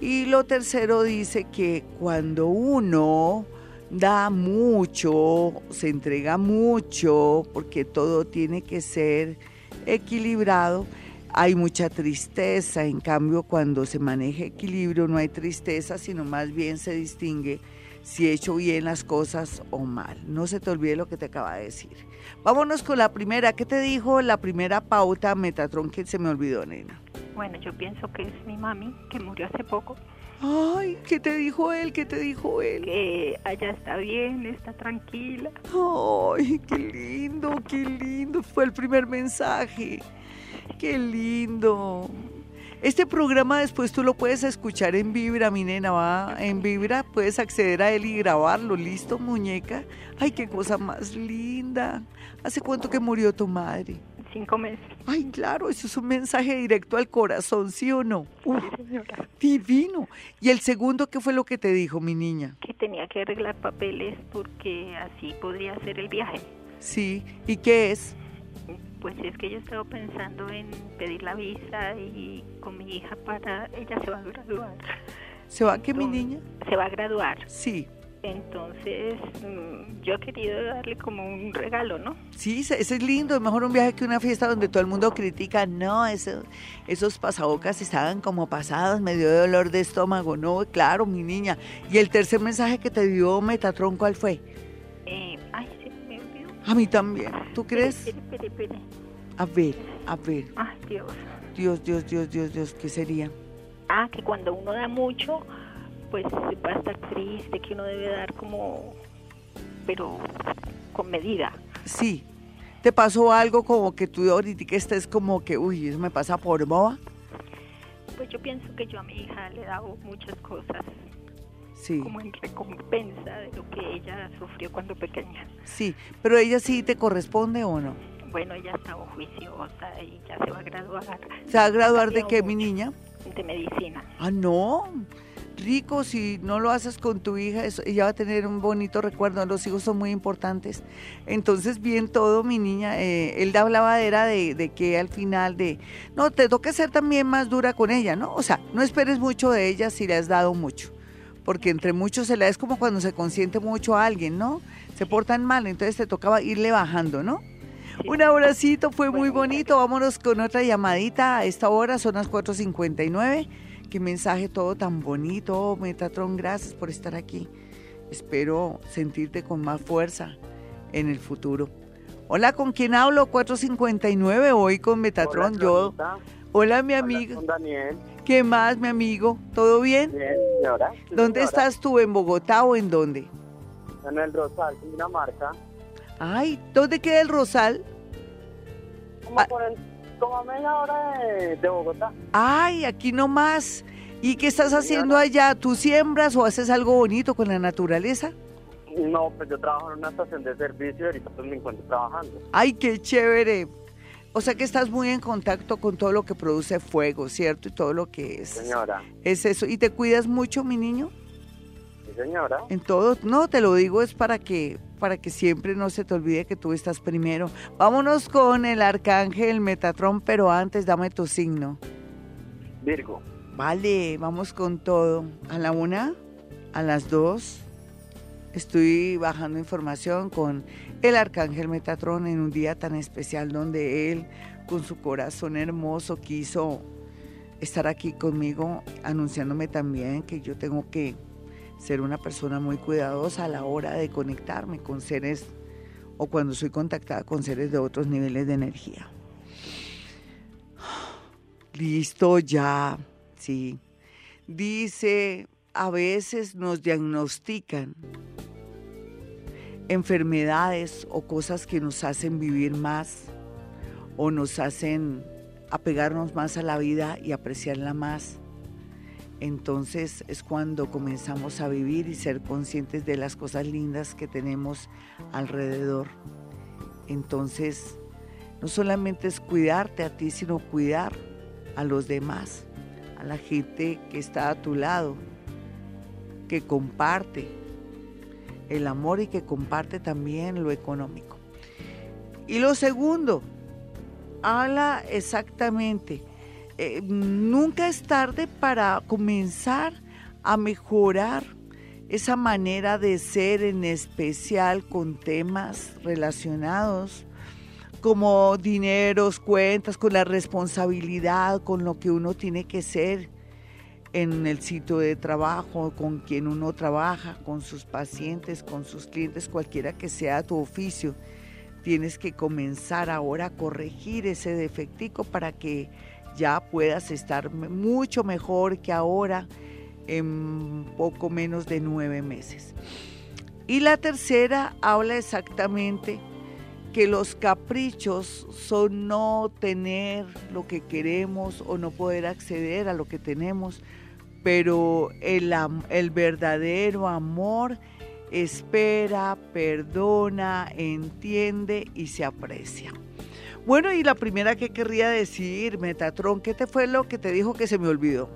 Y lo tercero dice que cuando uno da mucho, se entrega mucho, porque todo tiene que ser equilibrado, hay mucha tristeza. En cambio, cuando se maneja equilibrio no hay tristeza, sino más bien se distingue si he hecho bien las cosas o mal. No se te olvide lo que te acaba de decir. Vámonos con la primera. ¿Qué te dijo la primera pauta Metatron que se me olvidó, nena? Bueno, yo pienso que es mi mami, que murió hace poco. Ay, ¿qué te dijo él? ¿Qué te dijo él? Que allá está bien, está tranquila. Ay, qué lindo, qué lindo. Fue el primer mensaje. Qué lindo. Este programa después tú lo puedes escuchar en Vibra, mi nena, va en Vibra, puedes acceder a él y grabarlo, ¿listo, muñeca? Ay, qué cosa más linda. ¿Hace cuánto que murió tu madre? Cinco meses. Ay, claro, eso es un mensaje directo al corazón, ¿sí o no? señora. Divino. ¿Y el segundo qué fue lo que te dijo, mi niña? Que tenía que arreglar papeles porque así podría hacer el viaje. Sí, ¿y qué es? Pues es que yo estaba pensando en pedir la visa y con mi hija para... Ella se va a graduar. ¿Se va a qué, mi niña? Se va a graduar. Sí. Entonces, mm, yo he querido darle como un regalo, ¿no? Sí, ese es lindo, es mejor un viaje que una fiesta donde todo el mundo critica, no, eso, esos pasabocas estaban como pasados, medio de dolor de estómago, no, claro, mi niña. ¿Y el tercer mensaje que te dio Metatron, cuál fue? A mí también. ¿Tú crees? Espere, A ver, a ver. Ay, Dios. Dios, Dios, Dios, Dios, Dios, ¿qué sería? Ah, que cuando uno da mucho, pues va a estar triste, que uno debe dar como, pero con medida. Sí. ¿Te pasó algo como que tú ahorita que estés como que, uy, eso me pasa por boba? Pues yo pienso que yo a mi hija le he dado muchas cosas sí. como en recompensa de lo que ella sufrió cuando pequeña. Sí, pero ella sí te corresponde o no? Bueno, ella está juiciosa y ya se va a graduar. ¿Se va a graduar de qué, mi niña? De medicina. Ah, no. Rico, si no lo haces con tu hija, eso, ella va a tener un bonito recuerdo. Los hijos son muy importantes. Entonces, bien todo, mi niña. Eh, él hablaba de, de que al final de. No, te toca ser también más dura con ella, ¿no? O sea, no esperes mucho de ella si le has dado mucho porque entre muchos se la es como cuando se consiente mucho a alguien, ¿no? Se portan mal, entonces te tocaba irle bajando, ¿no? Un abracito, fue muy bonito. Vámonos con otra llamadita a esta hora, son las 4.59. Qué mensaje todo tan bonito, Metatron, gracias por estar aquí. Espero sentirte con más fuerza en el futuro. Hola, ¿con quién hablo? 459, hoy con Metatron. Yo. Hola, mi amigo. Daniel. ¿Qué más, mi amigo? ¿Todo bien? Bien, señora. ¿Dónde estás tú? ¿En Bogotá o en dónde? En el Rosal, Dinamarca. Ay, ¿dónde queda el Rosal? Como, ah. por el, como a media hora de, Bogotá. Ay, aquí nomás. ¿Y qué estás haciendo allá? ¿Tú siembras o haces algo bonito con la naturaleza? No, pues yo trabajo en una estación de servicio y ahorita pues me encuentro trabajando. Ay, qué chévere. O sea que estás muy en contacto con todo lo que produce fuego, ¿cierto? Y todo lo que es. Señora. Es eso. ¿Y te cuidas mucho, mi niño? Sí, señora. En todo. No, te lo digo es para que para que siempre no se te olvide que tú estás primero. Vámonos con el arcángel Metatron, pero antes dame tu signo. Virgo. Vale, vamos con todo. A la una, a las dos. Estoy bajando información con el arcángel Metatrón en un día tan especial donde él, con su corazón hermoso, quiso estar aquí conmigo, anunciándome también que yo tengo que ser una persona muy cuidadosa a la hora de conectarme con seres o cuando soy contactada con seres de otros niveles de energía. Listo ya, sí. Dice, a veces nos diagnostican enfermedades o cosas que nos hacen vivir más o nos hacen apegarnos más a la vida y apreciarla más. Entonces es cuando comenzamos a vivir y ser conscientes de las cosas lindas que tenemos alrededor. Entonces, no solamente es cuidarte a ti, sino cuidar a los demás, a la gente que está a tu lado, que comparte, el amor y que comparte también lo económico. Y lo segundo, habla exactamente, eh, nunca es tarde para comenzar a mejorar esa manera de ser en especial con temas relacionados como dineros, cuentas, con la responsabilidad, con lo que uno tiene que ser en el sitio de trabajo, con quien uno trabaja, con sus pacientes, con sus clientes, cualquiera que sea tu oficio. Tienes que comenzar ahora a corregir ese defectico para que ya puedas estar mucho mejor que ahora en poco menos de nueve meses. Y la tercera habla exactamente que los caprichos son no tener lo que queremos o no poder acceder a lo que tenemos, pero el, el verdadero amor espera, perdona, entiende y se aprecia. Bueno, y la primera que querría decir, Metatron, ¿qué te fue lo que te dijo que se me olvidó?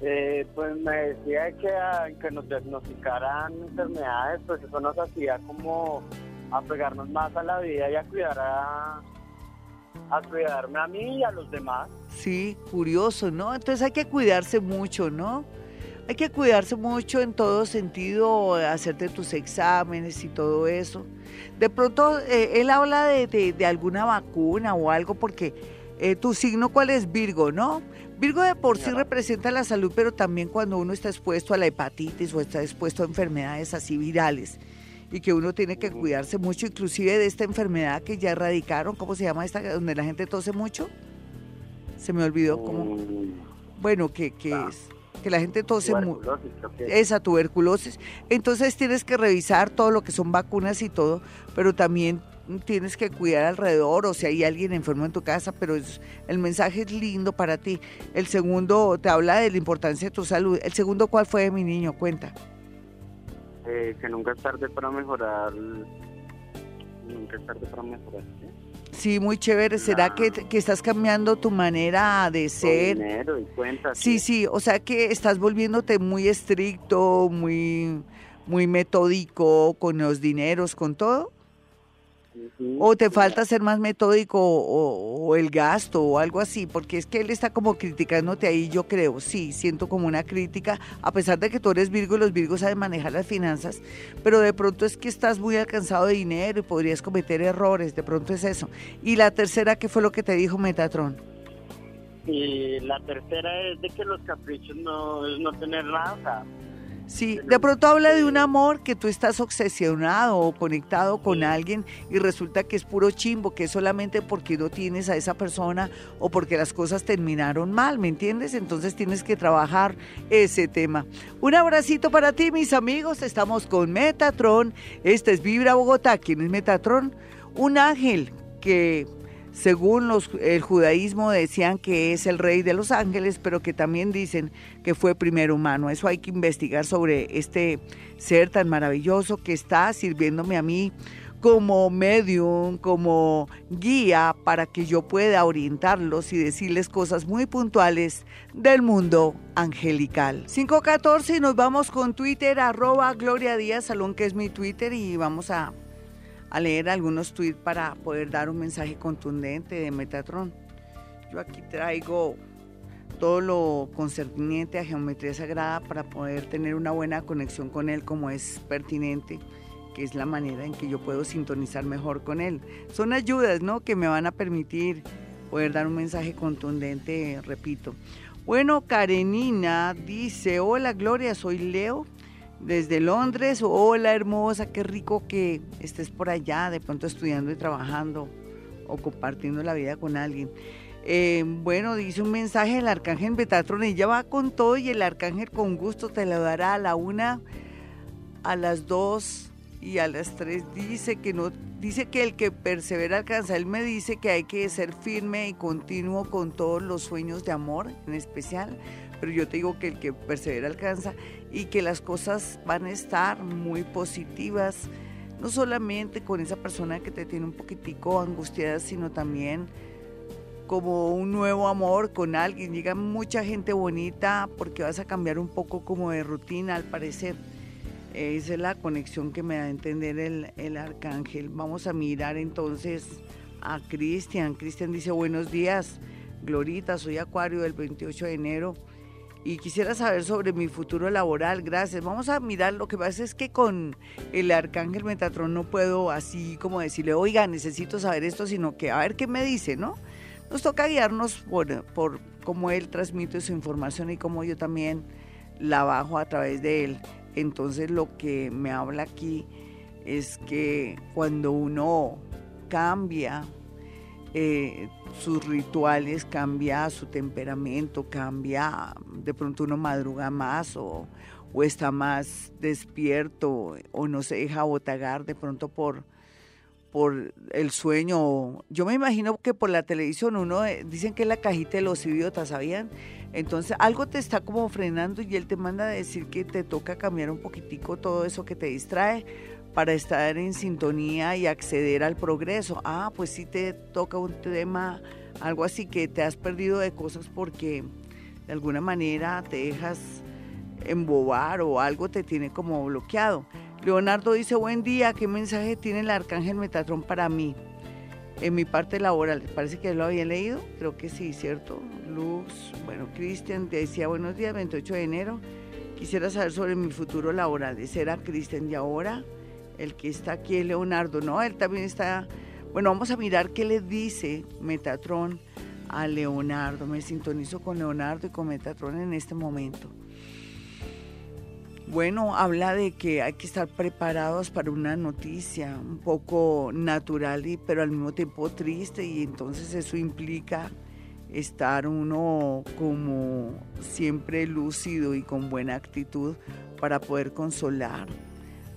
Eh, pues me decía que, ah, que nos diagnosticaran enfermedades, pues eso nos hacía como apegarnos más a la vida y a cuidar a, a cuidarme a mí y a los demás. Sí, curioso, ¿no? Entonces hay que cuidarse mucho, ¿no? Hay que cuidarse mucho en todo sentido, hacerte tus exámenes y todo eso. De pronto, eh, él habla de, alguna vacuna o algo, porque eh, tu signo, ¿cuál es? Virgo, ¿no? Virgo de por sí representa la salud, pero también cuando uno está expuesto a la hepatitis o está expuesto a enfermedades así virales y que uno tiene que cuidarse mucho, inclusive de esta enfermedad que ya erradicaron, ¿cómo se llama esta? Donde la gente tose mucho. Se me olvidó cómo. Bueno, que, ah. es que la gente tose mucho. Esa tuberculosis. Entonces tienes que revisar todo lo que son vacunas y todo, pero también tienes que cuidar alrededor o si hay alguien enfermo en tu casa, pero el mensaje es lindo para ti. El segundo te habla de la importancia de tu salud. El segundo, ¿cuál fue, mi niño? Cuenta. Eh, que nunca es tarde para mejorar. Nunca es tarde para mejorar. ¿sí? muy chévere. ¿Será que, que, estás cambiando tu manera de ser? Dinero y cuentas. Sí, sí, o sea que estás volviéndote muy estricto, muy, muy metódico con los dineros, con todo. O te falta ser más metódico o, el gasto o algo así, porque es que él está como criticándote ahí, yo creo, sí, siento como una crítica, a pesar de que tú eres Virgo y los Virgos saben manejar las finanzas, pero de pronto es que estás muy alcanzado de dinero y podrías cometer errores, de pronto es eso. Y la tercera, ¿qué fue lo que te dijo Metatron? Y la tercera es de que los caprichos no es no tener nada, Sí, de pronto habla de un amor que tú estás obsesionado o conectado con alguien y resulta que es puro chimbo, que es solamente porque no tienes a esa persona o porque las cosas terminaron mal, ¿me entiendes? Entonces tienes que trabajar ese tema. Un abracito para ti, mis amigos. Estamos con Metatron. Este es Vibra Bogotá. ¿Quién es Metatron? Un ángel que según los, el judaísmo decían que es el rey de los ángeles, pero que también dicen que fue primer humano. Eso hay que investigar sobre este ser tan maravilloso que está sirviéndome a mí como medium, como guía para que yo pueda orientarlos y decirles cosas muy puntuales del mundo angelical. 514 y nos vamos con Twitter, arroba Gloria Salón, que es mi Twitter, y vamos a a leer algunos tweets para poder dar un mensaje contundente de Metatron. Yo aquí traigo todo lo concerniente a geometría sagrada para poder tener una buena conexión con él como es pertinente, que es la manera en que yo puedo sintonizar mejor con él. Son ayudas, ¿no? Que me van a permitir poder dar un mensaje contundente, repito. Bueno, Karenina dice, hola Gloria, soy Leo desde Londres. Hola hermosa, qué rico que estés por allá, de pronto estudiando y trabajando o compartiendo la vida con alguien. Eh, bueno, dice un mensaje del arcángel Betatron, ella va con todo y el arcángel con gusto te lo dará a la una, a las dos y a las tres. Dice que no, dice que el que persevera alcanza. Él me dice que hay que ser firme y continuo con todos los sueños de amor, en especial pero yo te digo que el que persevera alcanza y que las cosas van a estar muy positivas, no solamente con esa persona que te tiene un poquitico angustiada, sino también como un nuevo amor con alguien. Llega mucha gente bonita porque vas a cambiar un poco como de rutina al parecer. Esa es la conexión que me da a entender el, el arcángel. Vamos a mirar entonces a Cristian. Cristian dice, buenos días, Glorita, soy Acuario del 28 de enero y quisiera saber sobre mi futuro laboral. Gracias. Vamos a mirar. Lo que pasa es que con el arcángel Metatron no puedo así como decirle, oiga, necesito saber esto, sino que a ver qué me dice, ¿no? Nos toca guiarnos por, por cómo él transmite su información y cómo yo también la bajo a través de él. Entonces lo que me habla aquí es que cuando uno cambia eh, sus rituales, cambia su temperamento, cambia, de pronto uno madruga más o, o está más despierto o no se deja botagar de pronto por, por el sueño. Yo me imagino que por la televisión uno, eh, dicen que es la cajita de los idiotas, ¿sabían? Entonces algo te está como frenando y él te manda a decir que te toca cambiar un poquitico todo eso que te distrae para estar en sintonía y acceder al progreso. Ah, pues sí te toca un tema, algo así que te has perdido de cosas porque de alguna manera te dejas embobar o algo te tiene como bloqueado. Leonardo dice, buen día, ¿qué mensaje tiene el arcángel Metatron para mí? En mi parte laboral, parece que lo había leído, creo que sí, ¿cierto? Luz, bueno, Cristian decía buenos días, 28 de enero. Quisiera saber sobre mi futuro laboral. Ese era Cristian y ahora el que está aquí es Leonardo, ¿no? Él también está... Bueno, vamos a mirar qué le dice Metatron a Leonardo. Me sintonizo con Leonardo y con Metatron en este momento. Bueno, habla de que hay que estar preparados para una noticia un poco natural, y, pero al mismo tiempo triste y entonces eso implica estar uno como siempre lúcido y con buena actitud para poder consolar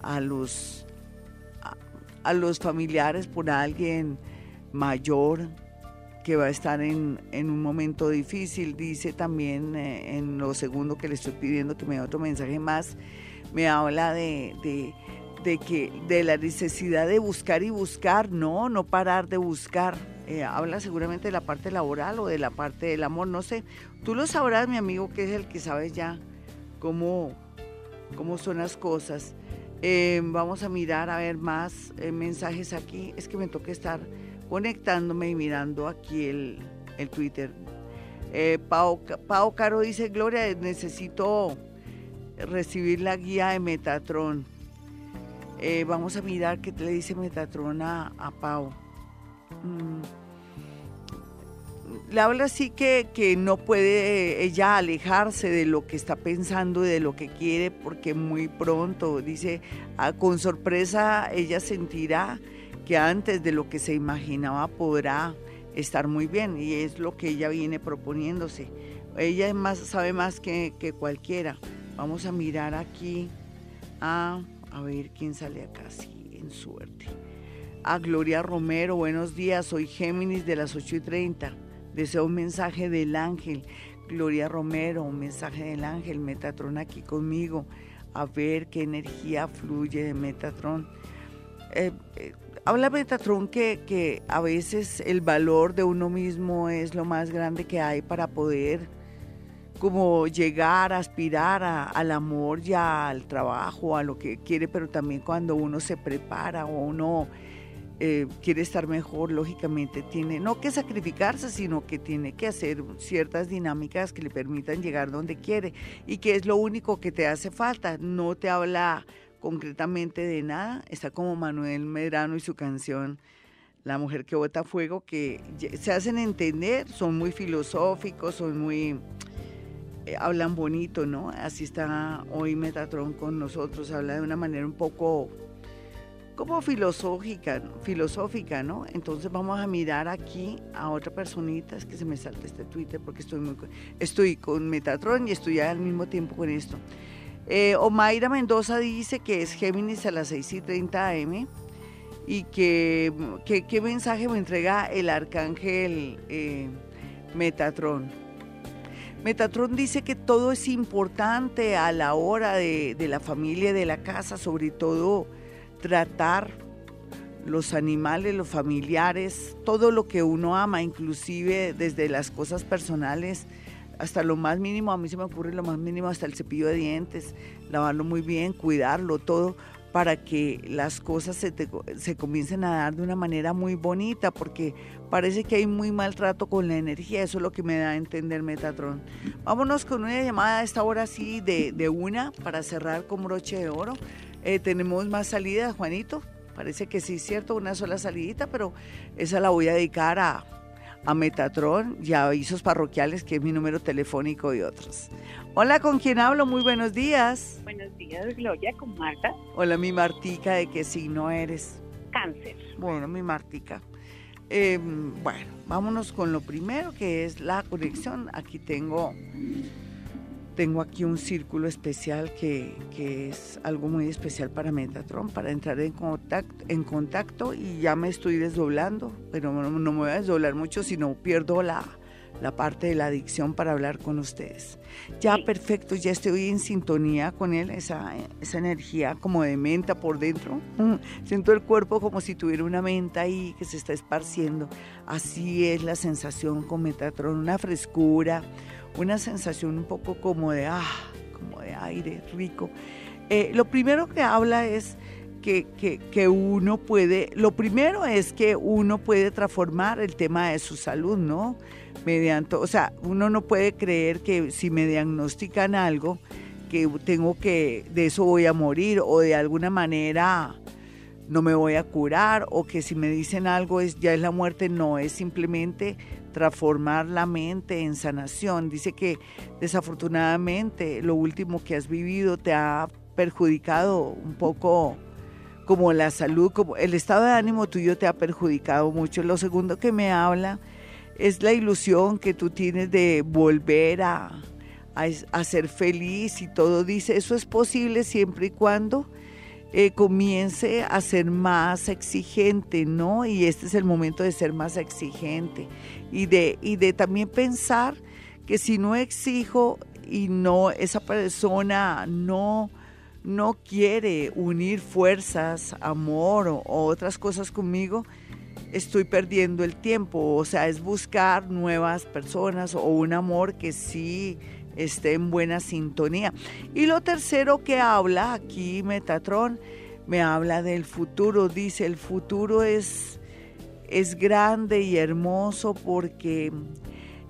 a los a los familiares por alguien mayor que va a estar en, un momento difícil. Dice también eh, en lo segundo que le estoy pidiendo que me dé otro mensaje más, me habla de, que de la necesidad de buscar y buscar, no, no parar de buscar. Eh, habla seguramente de la parte laboral o de la parte del amor, no sé. Tú lo sabrás, mi amigo, que es el que sabe ya cómo, cómo son las cosas. Eh, vamos a mirar a ver más eh, mensajes aquí. Es que me toca estar conectándome y mirando aquí el, Twitter. Eh, Pau, Caro dice, Gloria, necesito recibir la guía de Metatron. vamos a mirar qué le dice Metatron a, Pau. Mm le habla así que, que no puede ella alejarse de lo que está pensando y de lo que quiere porque muy pronto, dice, ah, con sorpresa ella sentirá que antes de lo que se imaginaba podrá estar muy bien y es lo que ella viene proponiéndose. Ella más, sabe más que, que cualquiera. Vamos a mirar aquí a, a ver quién sale acá, sí, en suerte. A Gloria Romero, buenos días, soy Géminis de las 8 y 30 Deseo un mensaje del ángel. Gloria Romero, un mensaje del ángel. Metatron aquí conmigo. A ver qué energía fluye de Metatron. Eh, eh, habla Metatron que, que a veces el valor de uno mismo es lo más grande que hay para poder como llegar, aspirar al amor y al trabajo, a lo que quiere, pero también cuando uno se prepara o uno eh, quiere estar mejor, lógicamente tiene no que sacrificarse, sino que tiene que hacer ciertas dinámicas que le permitan llegar donde quiere y que es lo único que te hace falta. No te habla concretamente de nada. Está como Manuel Medrano y su canción La mujer que bota fuego, que se hacen entender, son muy filosóficos, son muy... Eh, hablan bonito, ¿no? Así está hoy Metatron con nosotros, habla de una manera un poco como filosófica, filosófica, ¿no? Entonces vamos a mirar aquí a otra personita, es que se me salta este Twitter porque estoy, muy, estoy con Metatron y estoy al mismo tiempo con esto. Eh, Omaira Mendoza dice que es Géminis a las 6 y 30 am y que, qué mensaje me entrega el arcángel eh, Metatron. Metatron dice que todo es importante a la hora de, de la familia, de la casa, sobre todo tratar los animales, los familiares, todo lo que uno ama, inclusive desde las cosas personales, hasta lo más mínimo, a mí se me ocurre lo más mínimo, hasta el cepillo de dientes, lavarlo muy bien, cuidarlo, todo, para que las cosas se, se comiencen a dar de una manera muy bonita, porque parece que hay muy maltrato con la energía, eso es lo que me da a entender Metatron. Vámonos con una llamada a esta hora sí de, de una para cerrar con broche de oro. Eh, tenemos más salidas, Juanito. Parece que sí, cierto, una sola salidita, pero esa la voy a dedicar a, a Metatron y a avisos parroquiales, que es mi número telefónico y otros. Hola, ¿con quién hablo? Muy buenos días. Buenos días, Gloria, con Marta. Hola, mi Martica, ¿de qué signo eres? Cáncer. Bueno, mi Martica. Em, bueno, vámonos con lo primero que es la conexión. Aquí tengo tengo aquí un círculo especial que, es algo muy especial para Metatron, para entrar en contacto, en contacto y ya me estoy desdoblando, pero no, me voy a desdoblar mucho si no pierdo la, parte de la adicción para hablar con ustedes. Ya perfecto, ya estoy en sintonía con él, esa, esa energía como de menta por dentro. Mm, siento el cuerpo como si tuviera una menta ahí que se está esparciendo. Así es la sensación con Metatron, una frescura, una sensación un poco como de, ah, como de aire rico. Eh, lo primero que habla es que, que, uno puede, lo primero es que uno puede transformar el tema de su salud, ¿no? Mediante, o sea, uno no puede creer que si me diagnostican algo, que tengo que, de eso voy a morir o de alguna manera no me voy a curar o que si me dicen algo es ya es la muerte, no, es simplemente transformar la mente en sanación. Dice que desafortunadamente lo último que has vivido te ha perjudicado un poco como la salud, como el estado de ánimo tuyo te ha perjudicado mucho. Lo segundo que me habla es la ilusión que tú tienes de volver a, a ser feliz y todo. Dice, eso es posible siempre y cuando eh, comience a ser más exigente, ¿no? Y este es el momento de ser más exigente y de, y de también pensar que si no exijo y no, esa persona no, no quiere unir fuerzas, amor o, o otras cosas conmigo, estoy perdiendo el tiempo. O sea, es buscar nuevas personas o un amor que sí esté en buena sintonía. Y lo tercero que habla aquí Metatron, me habla del futuro, dice, el futuro es, es grande y hermoso porque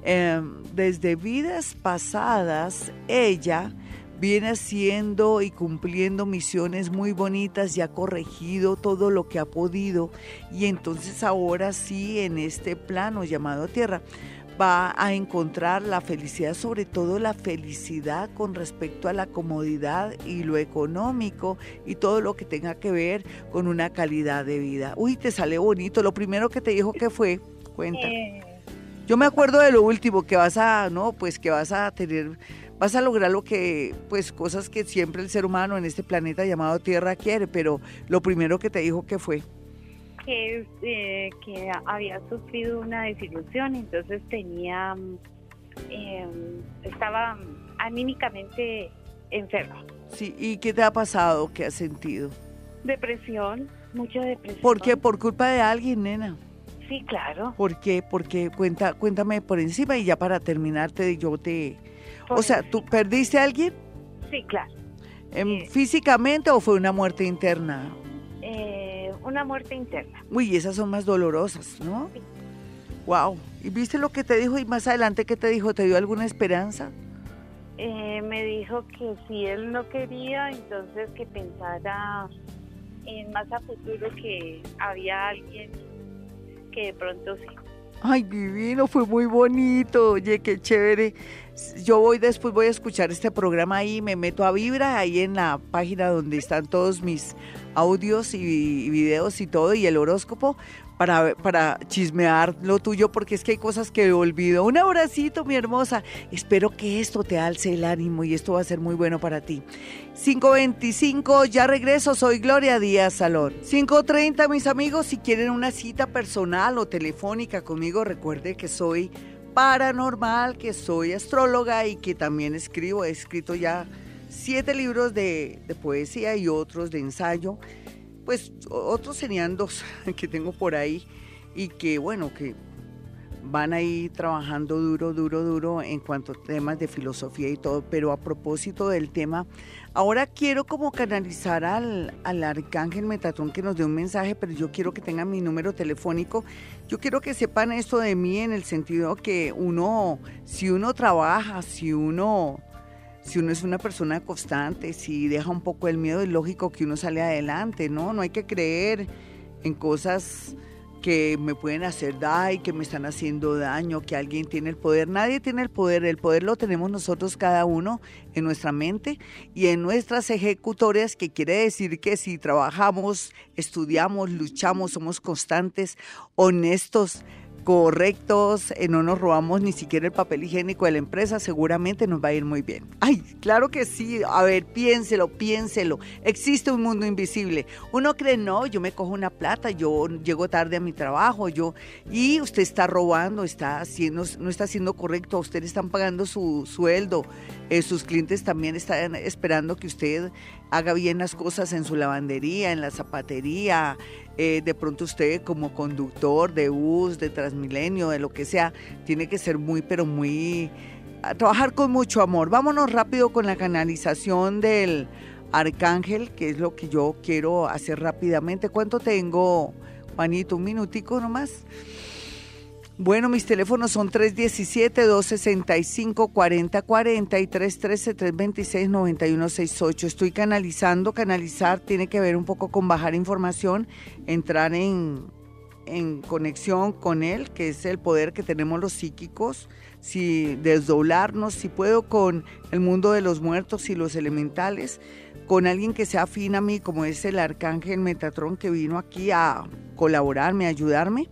em, desde vidas pasadas ella viene haciendo y cumpliendo misiones muy bonitas y ha corregido todo lo que ha podido y entonces ahora sí en este plano llamado tierra va a encontrar la felicidad, sobre todo la felicidad con respecto a la comodidad y lo económico y todo lo que tenga que ver con una calidad de vida. Uy, te sale bonito. Lo primero que te dijo que fue, cuenta. Eh. Yo me acuerdo de lo último que vas a, no, pues que vas a tener, vas a lograr lo que, pues cosas que siempre el ser humano en este planeta llamado Tierra quiere, pero lo primero que te dijo que fue que, eh, que había sufrido una desilusión, entonces tenía, em, estaba anímicamente enferma. Sí, ¿y qué te ha pasado? ¿Qué has sentido? Depresión, mucha depresión. ¿Por qué? ¿Por culpa de alguien, nena? Sí, claro. ¿Por qué? Porque cuenta, cuéntame por encima y ya para terminarte yo te... o sea, ¿tú perdiste a alguien? Sí, claro. Em, ¿Físicamente o fue una muerte interna? Una muerte interna. Uy, esas son más dolorosas, ¿no? Sí. Wow. ¿Y viste lo que te dijo y más adelante qué te dijo? ¿Te dio alguna esperanza? Eh, me dijo que si él no quería, entonces que pensara en más a futuro que había alguien que de pronto sí. Ay, divino, fue muy bonito. Oye, qué chévere. Yo voy después, voy a escuchar este programa ahí, me meto a Vibra, ahí en la página donde están todos mis audios y videos y todo, y el horóscopo, para, para chismear lo tuyo, porque es que hay cosas que olvido. Un abracito, mi hermosa. Espero que esto te alce el ánimo y esto va a ser muy bueno para ti. 525, ya regreso, soy Gloria Díaz Salón. 530, mis amigos, si quieren una cita personal o telefónica conmigo, recuerde que soy paranormal, que soy astróloga y que también escribo, he escrito ya siete libros de, poesía y otros de ensayo. Pues otros serían dos (laughs) que tengo por ahí y que bueno, que van a ir trabajando duro, duro, duro en cuanto a temas de filosofía y todo, pero a propósito del tema, ahora quiero como canalizar al, al arcángel Metatron que nos dé un mensaje, pero yo quiero que tengan mi número telefónico. Yo quiero que sepan esto de mí en el sentido que uno, si uno trabaja, si uno si uno es una persona constante, si deja un poco el miedo, es lógico que uno sale adelante, ¿no? No hay que creer en cosas que me pueden hacer daño, que me están haciendo daño, que alguien tiene el poder. Nadie tiene el poder, el poder lo tenemos nosotros cada uno en nuestra mente y en nuestras ejecutorias, que quiere decir que si trabajamos, estudiamos, luchamos, somos constantes, honestos, correctos, eh, no nos robamos ni siquiera el papel higiénico de la empresa, seguramente nos va a ir muy bien. Ay, claro que sí, a ver, piénselo, piénselo. Existe un mundo invisible. Uno cree, no, yo me cojo una plata, yo llego tarde a mi trabajo, yo, y usted está robando, está haciendo, no está haciendo correcto, a usted le están pagando su sueldo, eh, sus clientes también están esperando que usted haga bien las cosas en su lavandería, en la zapatería, eh, de pronto usted como conductor de bus, de Transmilenio, de lo que sea, tiene que ser muy, pero muy... trabajar con mucho amor. Vámonos rápido con la canalización del arcángel, que es lo que yo quiero hacer rápidamente. ¿Cuánto tengo, Juanito? ¿Un minutico nomás? Bueno, mis teléfonos son 317-265-4040 y 313-326-9168. Estoy canalizando. Canalizar tiene que ver un poco con bajar información, entrar en, en conexión con él, que es el poder que tenemos los psíquicos, si desdoblarnos, si puedo con el mundo de los muertos y los elementales, con alguien que sea afín a mí, como es el arcángel Metatron que vino aquí a colaborarme, a ayudarme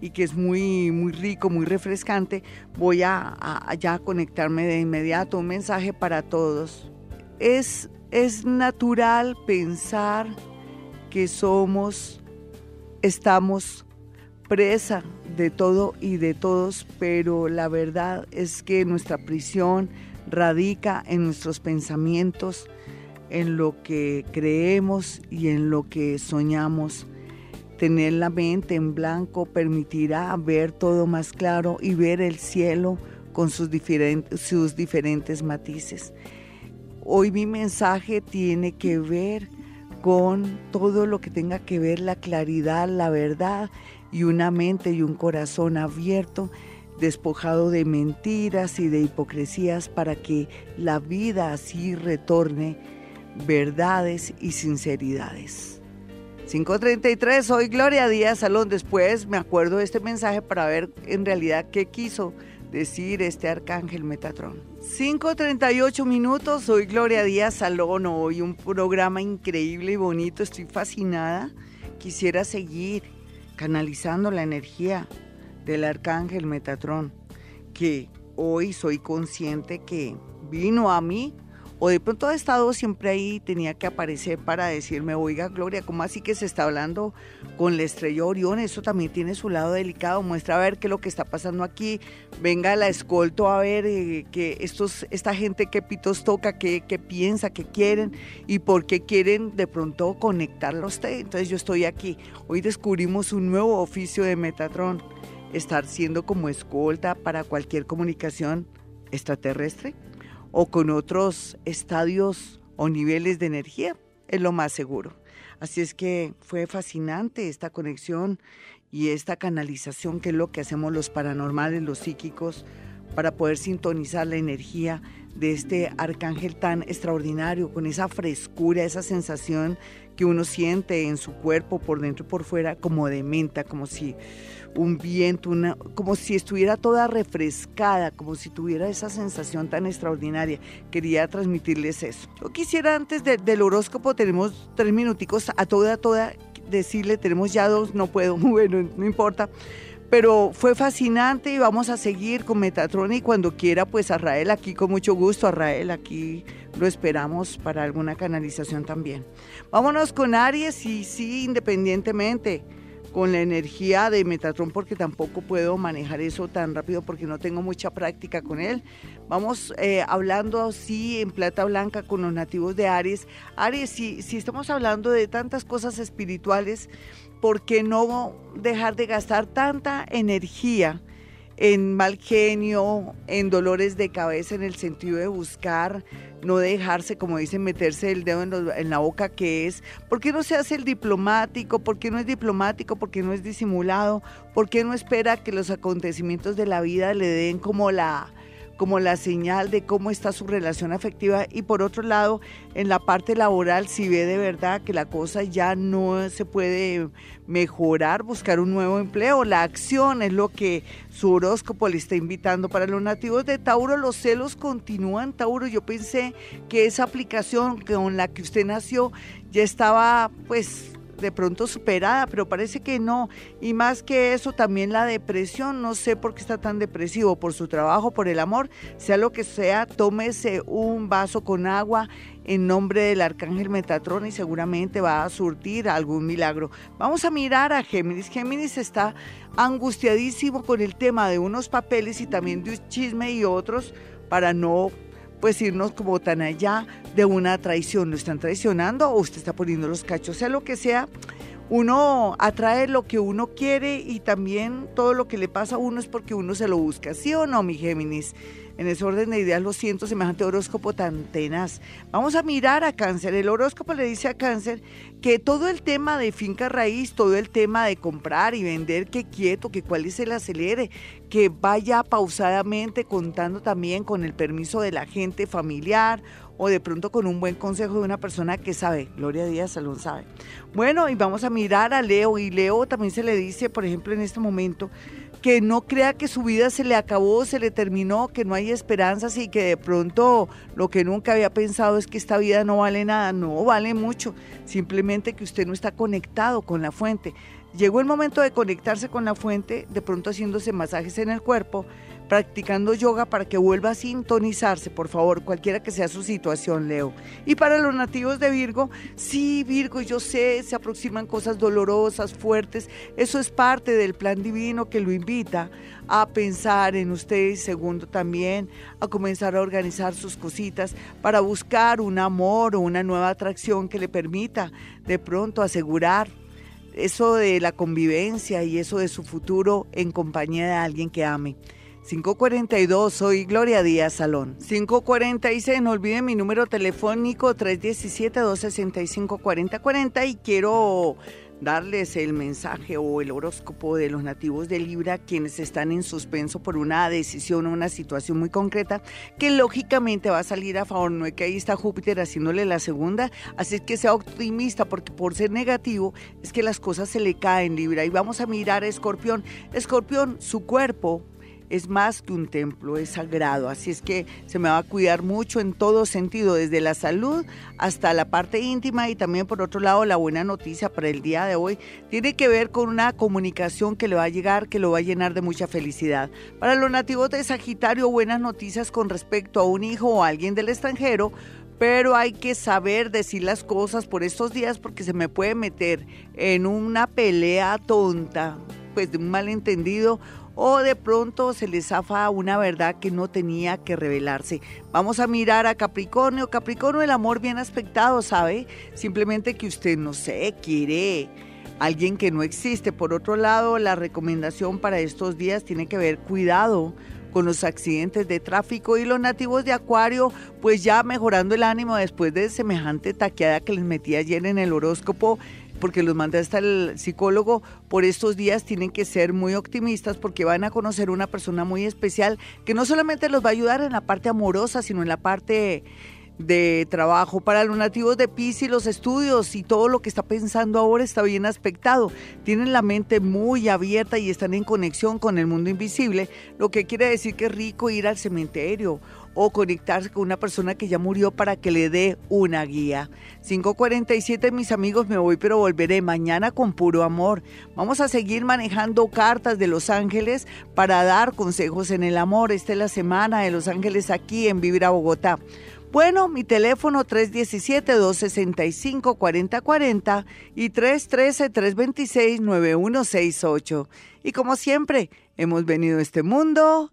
y que es muy, muy rico, muy refrescante, voy a, ya conectarme de inmediato. Un mensaje para todos. Es, es natural pensar que somos, estamos presa de todo y de todos, pero la verdad es que nuestra prisión radica en nuestros pensamientos, en lo que creemos y en lo que soñamos. Tener la mente en blanco permitirá ver todo más claro y ver el cielo con sus diferentes, sus diferentes matices. Hoy mi mensaje tiene que ver con todo lo que tenga que ver la claridad, la verdad y una mente y un corazón abierto, despojado de mentiras y de hipocresías para que la vida así retorne verdades y sinceridades. 533, soy Gloria Díaz Salón. Después me acuerdo de este mensaje para ver en realidad qué quiso decir este arcángel Metatron. 5.38 minutos, soy Gloria Díaz Salón. Hoy un programa increíble y bonito, estoy fascinada. Quisiera seguir canalizando la energía del arcángel Metatron, que hoy soy consciente que vino a mí o de pronto ha estado siempre ahí, tenía que aparecer para decirme, oiga Gloria, ¿cómo así que se está hablando con la estrella Orión? Eso también tiene su lado delicado, muestra a ver qué es lo que está pasando aquí, venga la escolto a ver eh, que estos, esta gente qué pitos toca, qué, qué piensa, qué quieren y por qué quieren de pronto conectarlo a usted. Entonces yo estoy aquí, hoy descubrimos un nuevo oficio de Metatron, estar siendo como escolta para cualquier comunicación extraterrestre o con otros estadios o niveles de energía, es lo más seguro. Así es que fue fascinante esta conexión y esta canalización que es lo que hacemos los paranormales, los psíquicos, para poder sintonizar la energía de este arcángel tan extraordinario, con esa frescura, esa sensación que uno siente en su cuerpo, por dentro y por fuera, como de menta, como si un viento, una, como si estuviera toda refrescada, como si tuviera esa sensación tan extraordinaria. Quería transmitirles eso. Yo quisiera antes del horóscopo, tenemos tres minuticos, a toda, toda, decirle, tenemos ya dos, no puedo, (laughs) bueno, no importa. Pero fue fascinante y vamos a seguir con Metatron y cuando quiera, pues a Rael aquí con mucho gusto, a Rael aquí lo esperamos para alguna canalización también. Vámonos con Aries y sí, independientemente con la energía de Metatron porque tampoco puedo manejar eso tan rápido porque no tengo mucha práctica con él. Vamos eh, hablando así en plata blanca con los nativos de Aries. Aries, si, si estamos hablando de tantas cosas espirituales, ¿por qué no dejar de gastar tanta energía? en mal genio, en dolores de cabeza en el sentido de buscar no dejarse, como dicen, meterse el dedo en, la boca que es. ¿Por qué no se hace el diplomático? ¿Por qué no es diplomático? ¿Por qué no es disimulado? ¿Por qué no espera que los acontecimientos de la vida le den como la como la señal de cómo está su relación afectiva y por otro lado, en la parte laboral, si ve de verdad que la cosa ya no se puede mejorar, buscar un nuevo empleo, la acción es lo que su horóscopo le está invitando. Para los nativos de Tauro, los celos continúan, Tauro, yo pensé que esa aplicación con la que usted nació ya estaba pues de pronto superada, pero parece que no. Y más que eso, también la depresión, no sé por qué está tan depresivo, por su trabajo, por el amor, sea lo que sea, tómese un vaso con agua en nombre del arcángel Metatrón y seguramente va a surtir algún milagro. Vamos a mirar a Géminis. Géminis está angustiadísimo con el tema de unos papeles y también de un chisme y otros para no pues irnos como tan allá de una traición. ¿Lo están traicionando o usted está poniendo los cachos? Sea lo que sea, uno atrae lo que uno quiere y también todo lo que le pasa a uno es porque uno se lo busca. ¿Sí o no, mi Géminis? En ese orden de ideas lo siento, semejante horóscopo tan tenaz. Vamos a mirar a cáncer. El horóscopo le dice a cáncer que todo el tema de finca raíz, todo el tema de comprar y vender, que quieto, que cuál es el acelere, que vaya pausadamente contando también con el permiso de la gente familiar o de pronto con un buen consejo de una persona que sabe. Gloria Díaz Salón sabe. Bueno, y vamos a mirar a Leo y Leo también se le dice, por ejemplo, en este momento, que no crea que su vida se le acabó, se le terminó, que no hay esperanzas y que de pronto lo que nunca había pensado es que esta vida no vale nada. No vale mucho, simplemente que usted no está conectado con la fuente. Llegó el momento de conectarse con la fuente, de pronto haciéndose masajes en el cuerpo, practicando yoga para que vuelva a sintonizarse, por favor, cualquiera que sea su situación, Leo. Y para los nativos de Virgo, sí, Virgo, yo sé, se aproximan cosas dolorosas, fuertes, eso es parte del plan divino que lo invita a pensar en usted y segundo también a comenzar a organizar sus cositas para buscar un amor o una nueva atracción que le permita de pronto asegurar eso de la convivencia y eso de su futuro en compañía de alguien que ame. 542, soy Gloria Díaz Salón. 546, no olviden mi número telefónico 317-265-4040 y quiero darles el mensaje o el horóscopo de los nativos de Libra, quienes están en suspenso por una decisión o una situación muy concreta, que lógicamente va a salir a favor, no es que ahí está Júpiter haciéndole la segunda, así que sea optimista, porque por ser negativo es que las cosas se le caen Libra. Y vamos a mirar a Escorpión. Escorpión, su cuerpo es más que un templo, es sagrado. Así es que se me va a cuidar mucho en todo sentido, desde la salud hasta la parte íntima y también por otro lado la buena noticia para el día de hoy tiene que ver con una comunicación que le va a llegar, que lo va a llenar de mucha felicidad. Para los nativos de Sagitario, buenas noticias con respecto a un hijo o alguien del extranjero pero hay que saber decir las cosas por estos días porque se me puede meter en una pelea tonta, pues de un malentendido o de pronto se le zafa una verdad que no tenía que revelarse. Vamos a mirar a Capricornio. Capricornio, el amor bien aspectado, ¿sabe? Simplemente que usted no sé, quiere alguien que no existe. Por otro lado, la recomendación para estos días tiene que ver cuidado con los accidentes de tráfico y los nativos de Acuario, pues ya mejorando el ánimo después de semejante taqueada que les metí ayer en el horóscopo, porque los mandé hasta el psicólogo, por estos días tienen que ser muy optimistas porque van a conocer una persona muy especial que no solamente los va a ayudar en la parte amorosa, sino en la parte de trabajo. Para los nativos de y los estudios y todo lo que está pensando ahora está bien aspectado. Tienen la mente muy abierta y están en conexión con el mundo invisible, lo que quiere decir que es rico ir al cementerio o conectarse con una persona que ya murió para que le dé una guía. 547 mis amigos, me voy pero volveré mañana con puro amor. Vamos a seguir manejando cartas de Los Ángeles para dar consejos en el amor. Esta es la semana de Los Ángeles aquí en Vivir a Bogotá. Bueno, mi teléfono 317-265-4040 y 313-326-9168. Y como siempre, hemos venido a este mundo